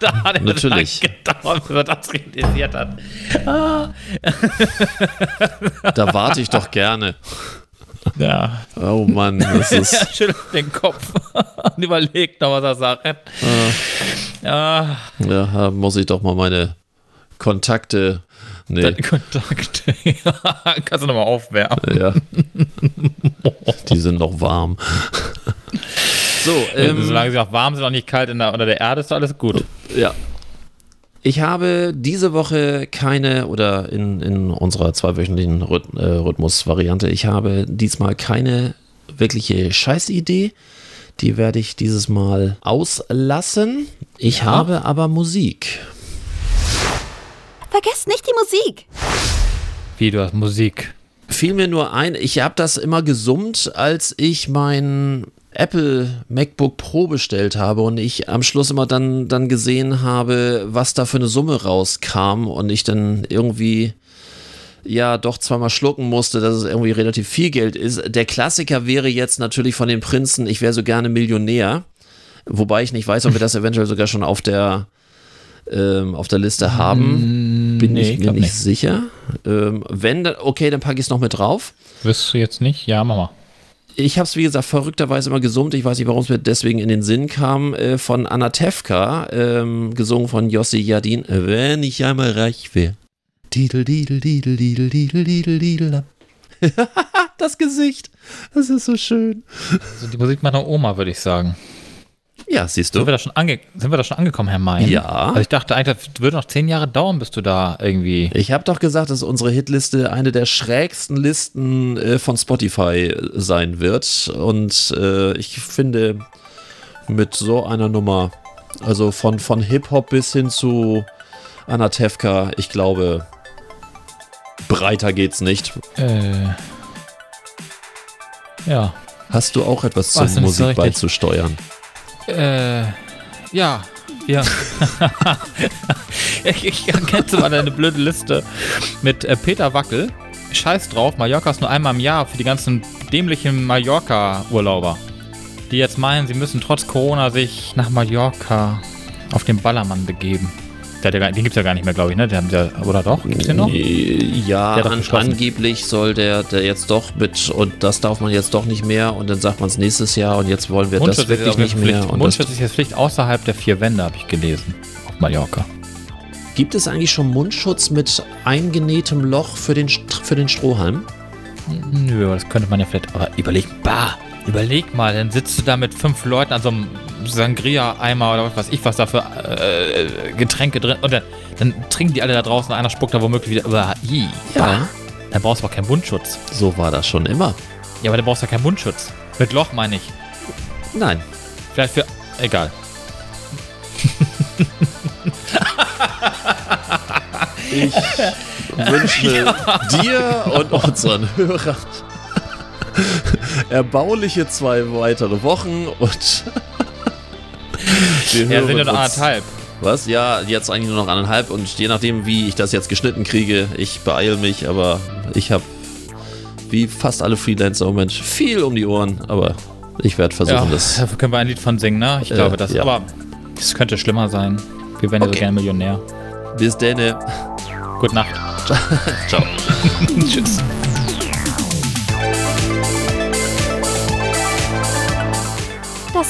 [SPEAKER 6] Da hat er
[SPEAKER 5] Natürlich.
[SPEAKER 6] gedauert, bis er das realisiert hat.
[SPEAKER 5] da warte ich doch gerne.
[SPEAKER 6] Ja,
[SPEAKER 5] Oh Mann, das (laughs)
[SPEAKER 6] er
[SPEAKER 5] ist.
[SPEAKER 6] schüttelt den Kopf (laughs) und überlegt noch, was er sagt. Ja,
[SPEAKER 5] Ja, da muss ich doch mal meine Kontakte. Nee,
[SPEAKER 6] deine Kontakte. (laughs) Kannst du nochmal aufwärmen.
[SPEAKER 5] ja. (laughs) Die sind noch warm. So, ähm,
[SPEAKER 6] Solange sie auch warm sind und nicht kalt in der, unter der Erde, ist doch alles gut.
[SPEAKER 5] Ja. Ich habe diese Woche keine, oder in, in unserer zweiwöchentlichen äh, Rhythmus-Variante, ich habe diesmal keine wirkliche Scheißidee. Die werde ich dieses Mal auslassen. Ich habe aber Musik.
[SPEAKER 4] Vergesst nicht die Musik.
[SPEAKER 6] Wie du hast Musik.
[SPEAKER 5] Fiel mir nur ein, ich habe das immer gesummt, als ich mein Apple MacBook Pro bestellt habe und ich am Schluss immer dann, dann gesehen habe, was da für eine Summe rauskam und ich dann irgendwie ja doch zweimal schlucken musste, dass es irgendwie relativ viel Geld ist. Der Klassiker wäre jetzt natürlich von den Prinzen, ich wäre so gerne Millionär, wobei ich nicht weiß, ob wir das (laughs) eventuell sogar schon auf der ähm, auf der Liste haben. Bin
[SPEAKER 6] nee,
[SPEAKER 5] ich mir nicht
[SPEAKER 6] nicht.
[SPEAKER 5] sicher. Ähm, wenn, dann, okay, dann packe ich es noch mit drauf.
[SPEAKER 6] Wirst du jetzt nicht? Ja, Mama.
[SPEAKER 5] Ich habe es, wie gesagt, verrückterweise immer gesummt. Ich weiß nicht, warum es mir deswegen in den Sinn kam. Äh, von Anatevka, ähm, gesungen von Jossi Jadin. Wenn ich einmal reich wäre. Didel, didel, didel, didel, didel, didel, didel. (laughs) Das Gesicht. Das ist so schön.
[SPEAKER 6] Also die Musik meiner Oma, würde ich sagen.
[SPEAKER 5] Ja, siehst
[SPEAKER 6] Sind wir,
[SPEAKER 5] du.
[SPEAKER 6] da schon ange sind wir da schon angekommen, Herr May?
[SPEAKER 5] Ja.
[SPEAKER 6] Also ich dachte eigentlich, das würde noch zehn Jahre dauern, bis du da irgendwie.
[SPEAKER 5] Ich habe doch gesagt, dass unsere Hitliste eine der schrägsten Listen äh, von Spotify sein wird. Und äh, ich finde, mit so einer Nummer, also von, von Hip-Hop bis hin zu Anatevka, ich glaube, breiter geht's nicht.
[SPEAKER 6] Äh, ja.
[SPEAKER 5] Hast du auch etwas zur
[SPEAKER 6] so
[SPEAKER 5] Musik
[SPEAKER 6] richtig.
[SPEAKER 5] beizusteuern?
[SPEAKER 6] Äh, ja. Ja. (laughs) ich, ich du mal eine blöde Liste mit äh, Peter Wackel. Scheiß drauf, Mallorca ist nur einmal im Jahr für die ganzen dämlichen Mallorca-Urlauber. Die jetzt meinen, sie müssen trotz Corona sich nach Mallorca auf den Ballermann begeben. Der ja gar, den gibt's ja gar nicht mehr, glaube ich, ne? Der, der, oder doch? Gibt's den noch?
[SPEAKER 5] Ja,
[SPEAKER 6] hat doch
[SPEAKER 5] an, angeblich soll der, der jetzt doch mit, und das darf man jetzt doch nicht mehr, und dann sagt man es nächstes Jahr, und jetzt wollen wir das
[SPEAKER 6] Mundschutz ist,
[SPEAKER 5] wirklich nicht mehr.
[SPEAKER 6] Pflicht,
[SPEAKER 5] das,
[SPEAKER 6] Mundschutz ist jetzt Pflicht außerhalb der vier Wände, habe ich gelesen. Auf Mallorca.
[SPEAKER 5] gibt es eigentlich schon Mundschutz mit eingenähtem Loch für den, für den Strohhalm?
[SPEAKER 6] Nö, das könnte man ja vielleicht. Aber überleg, bah, überleg mal, dann sitzt du da mit fünf Leuten an so einem Sangria-Eimer oder was weiß ich, was da für äh, Getränke drin. Und dann, dann trinken die alle da draußen, einer spuckt da womöglich wieder. Aber, i, bah, dann brauchst du aber keinen Mundschutz.
[SPEAKER 5] so war das schon immer.
[SPEAKER 6] Ja, aber dann brauchst du ja keinen Mundschutz. Mit Loch meine ich.
[SPEAKER 5] Nein.
[SPEAKER 6] Vielleicht für. Egal.
[SPEAKER 5] Ich wünsche (laughs) dir und unseren Hörern (laughs) erbauliche zwei weitere Wochen und
[SPEAKER 6] Ja, sind ja noch anderthalb.
[SPEAKER 5] Was? Ja, jetzt eigentlich nur noch anderthalb und je nachdem, wie ich das jetzt geschnitten kriege, ich beeile mich, aber ich habe wie fast alle Freelancer im Moment viel um die Ohren, aber ich werde versuchen,
[SPEAKER 6] Ja,
[SPEAKER 5] das.
[SPEAKER 6] dafür können wir ein Lied von singen, ne? Ich
[SPEAKER 5] Äh,
[SPEAKER 6] glaube, das.
[SPEAKER 5] ja.
[SPEAKER 6] Aber es könnte schlimmer sein. Wir wären ja so
[SPEAKER 5] Okay.
[SPEAKER 6] gerne Millionär.
[SPEAKER 5] Bis denne.
[SPEAKER 6] Gute Nacht. (laughs)
[SPEAKER 5] Ciao. (laughs)
[SPEAKER 6] Tschüss.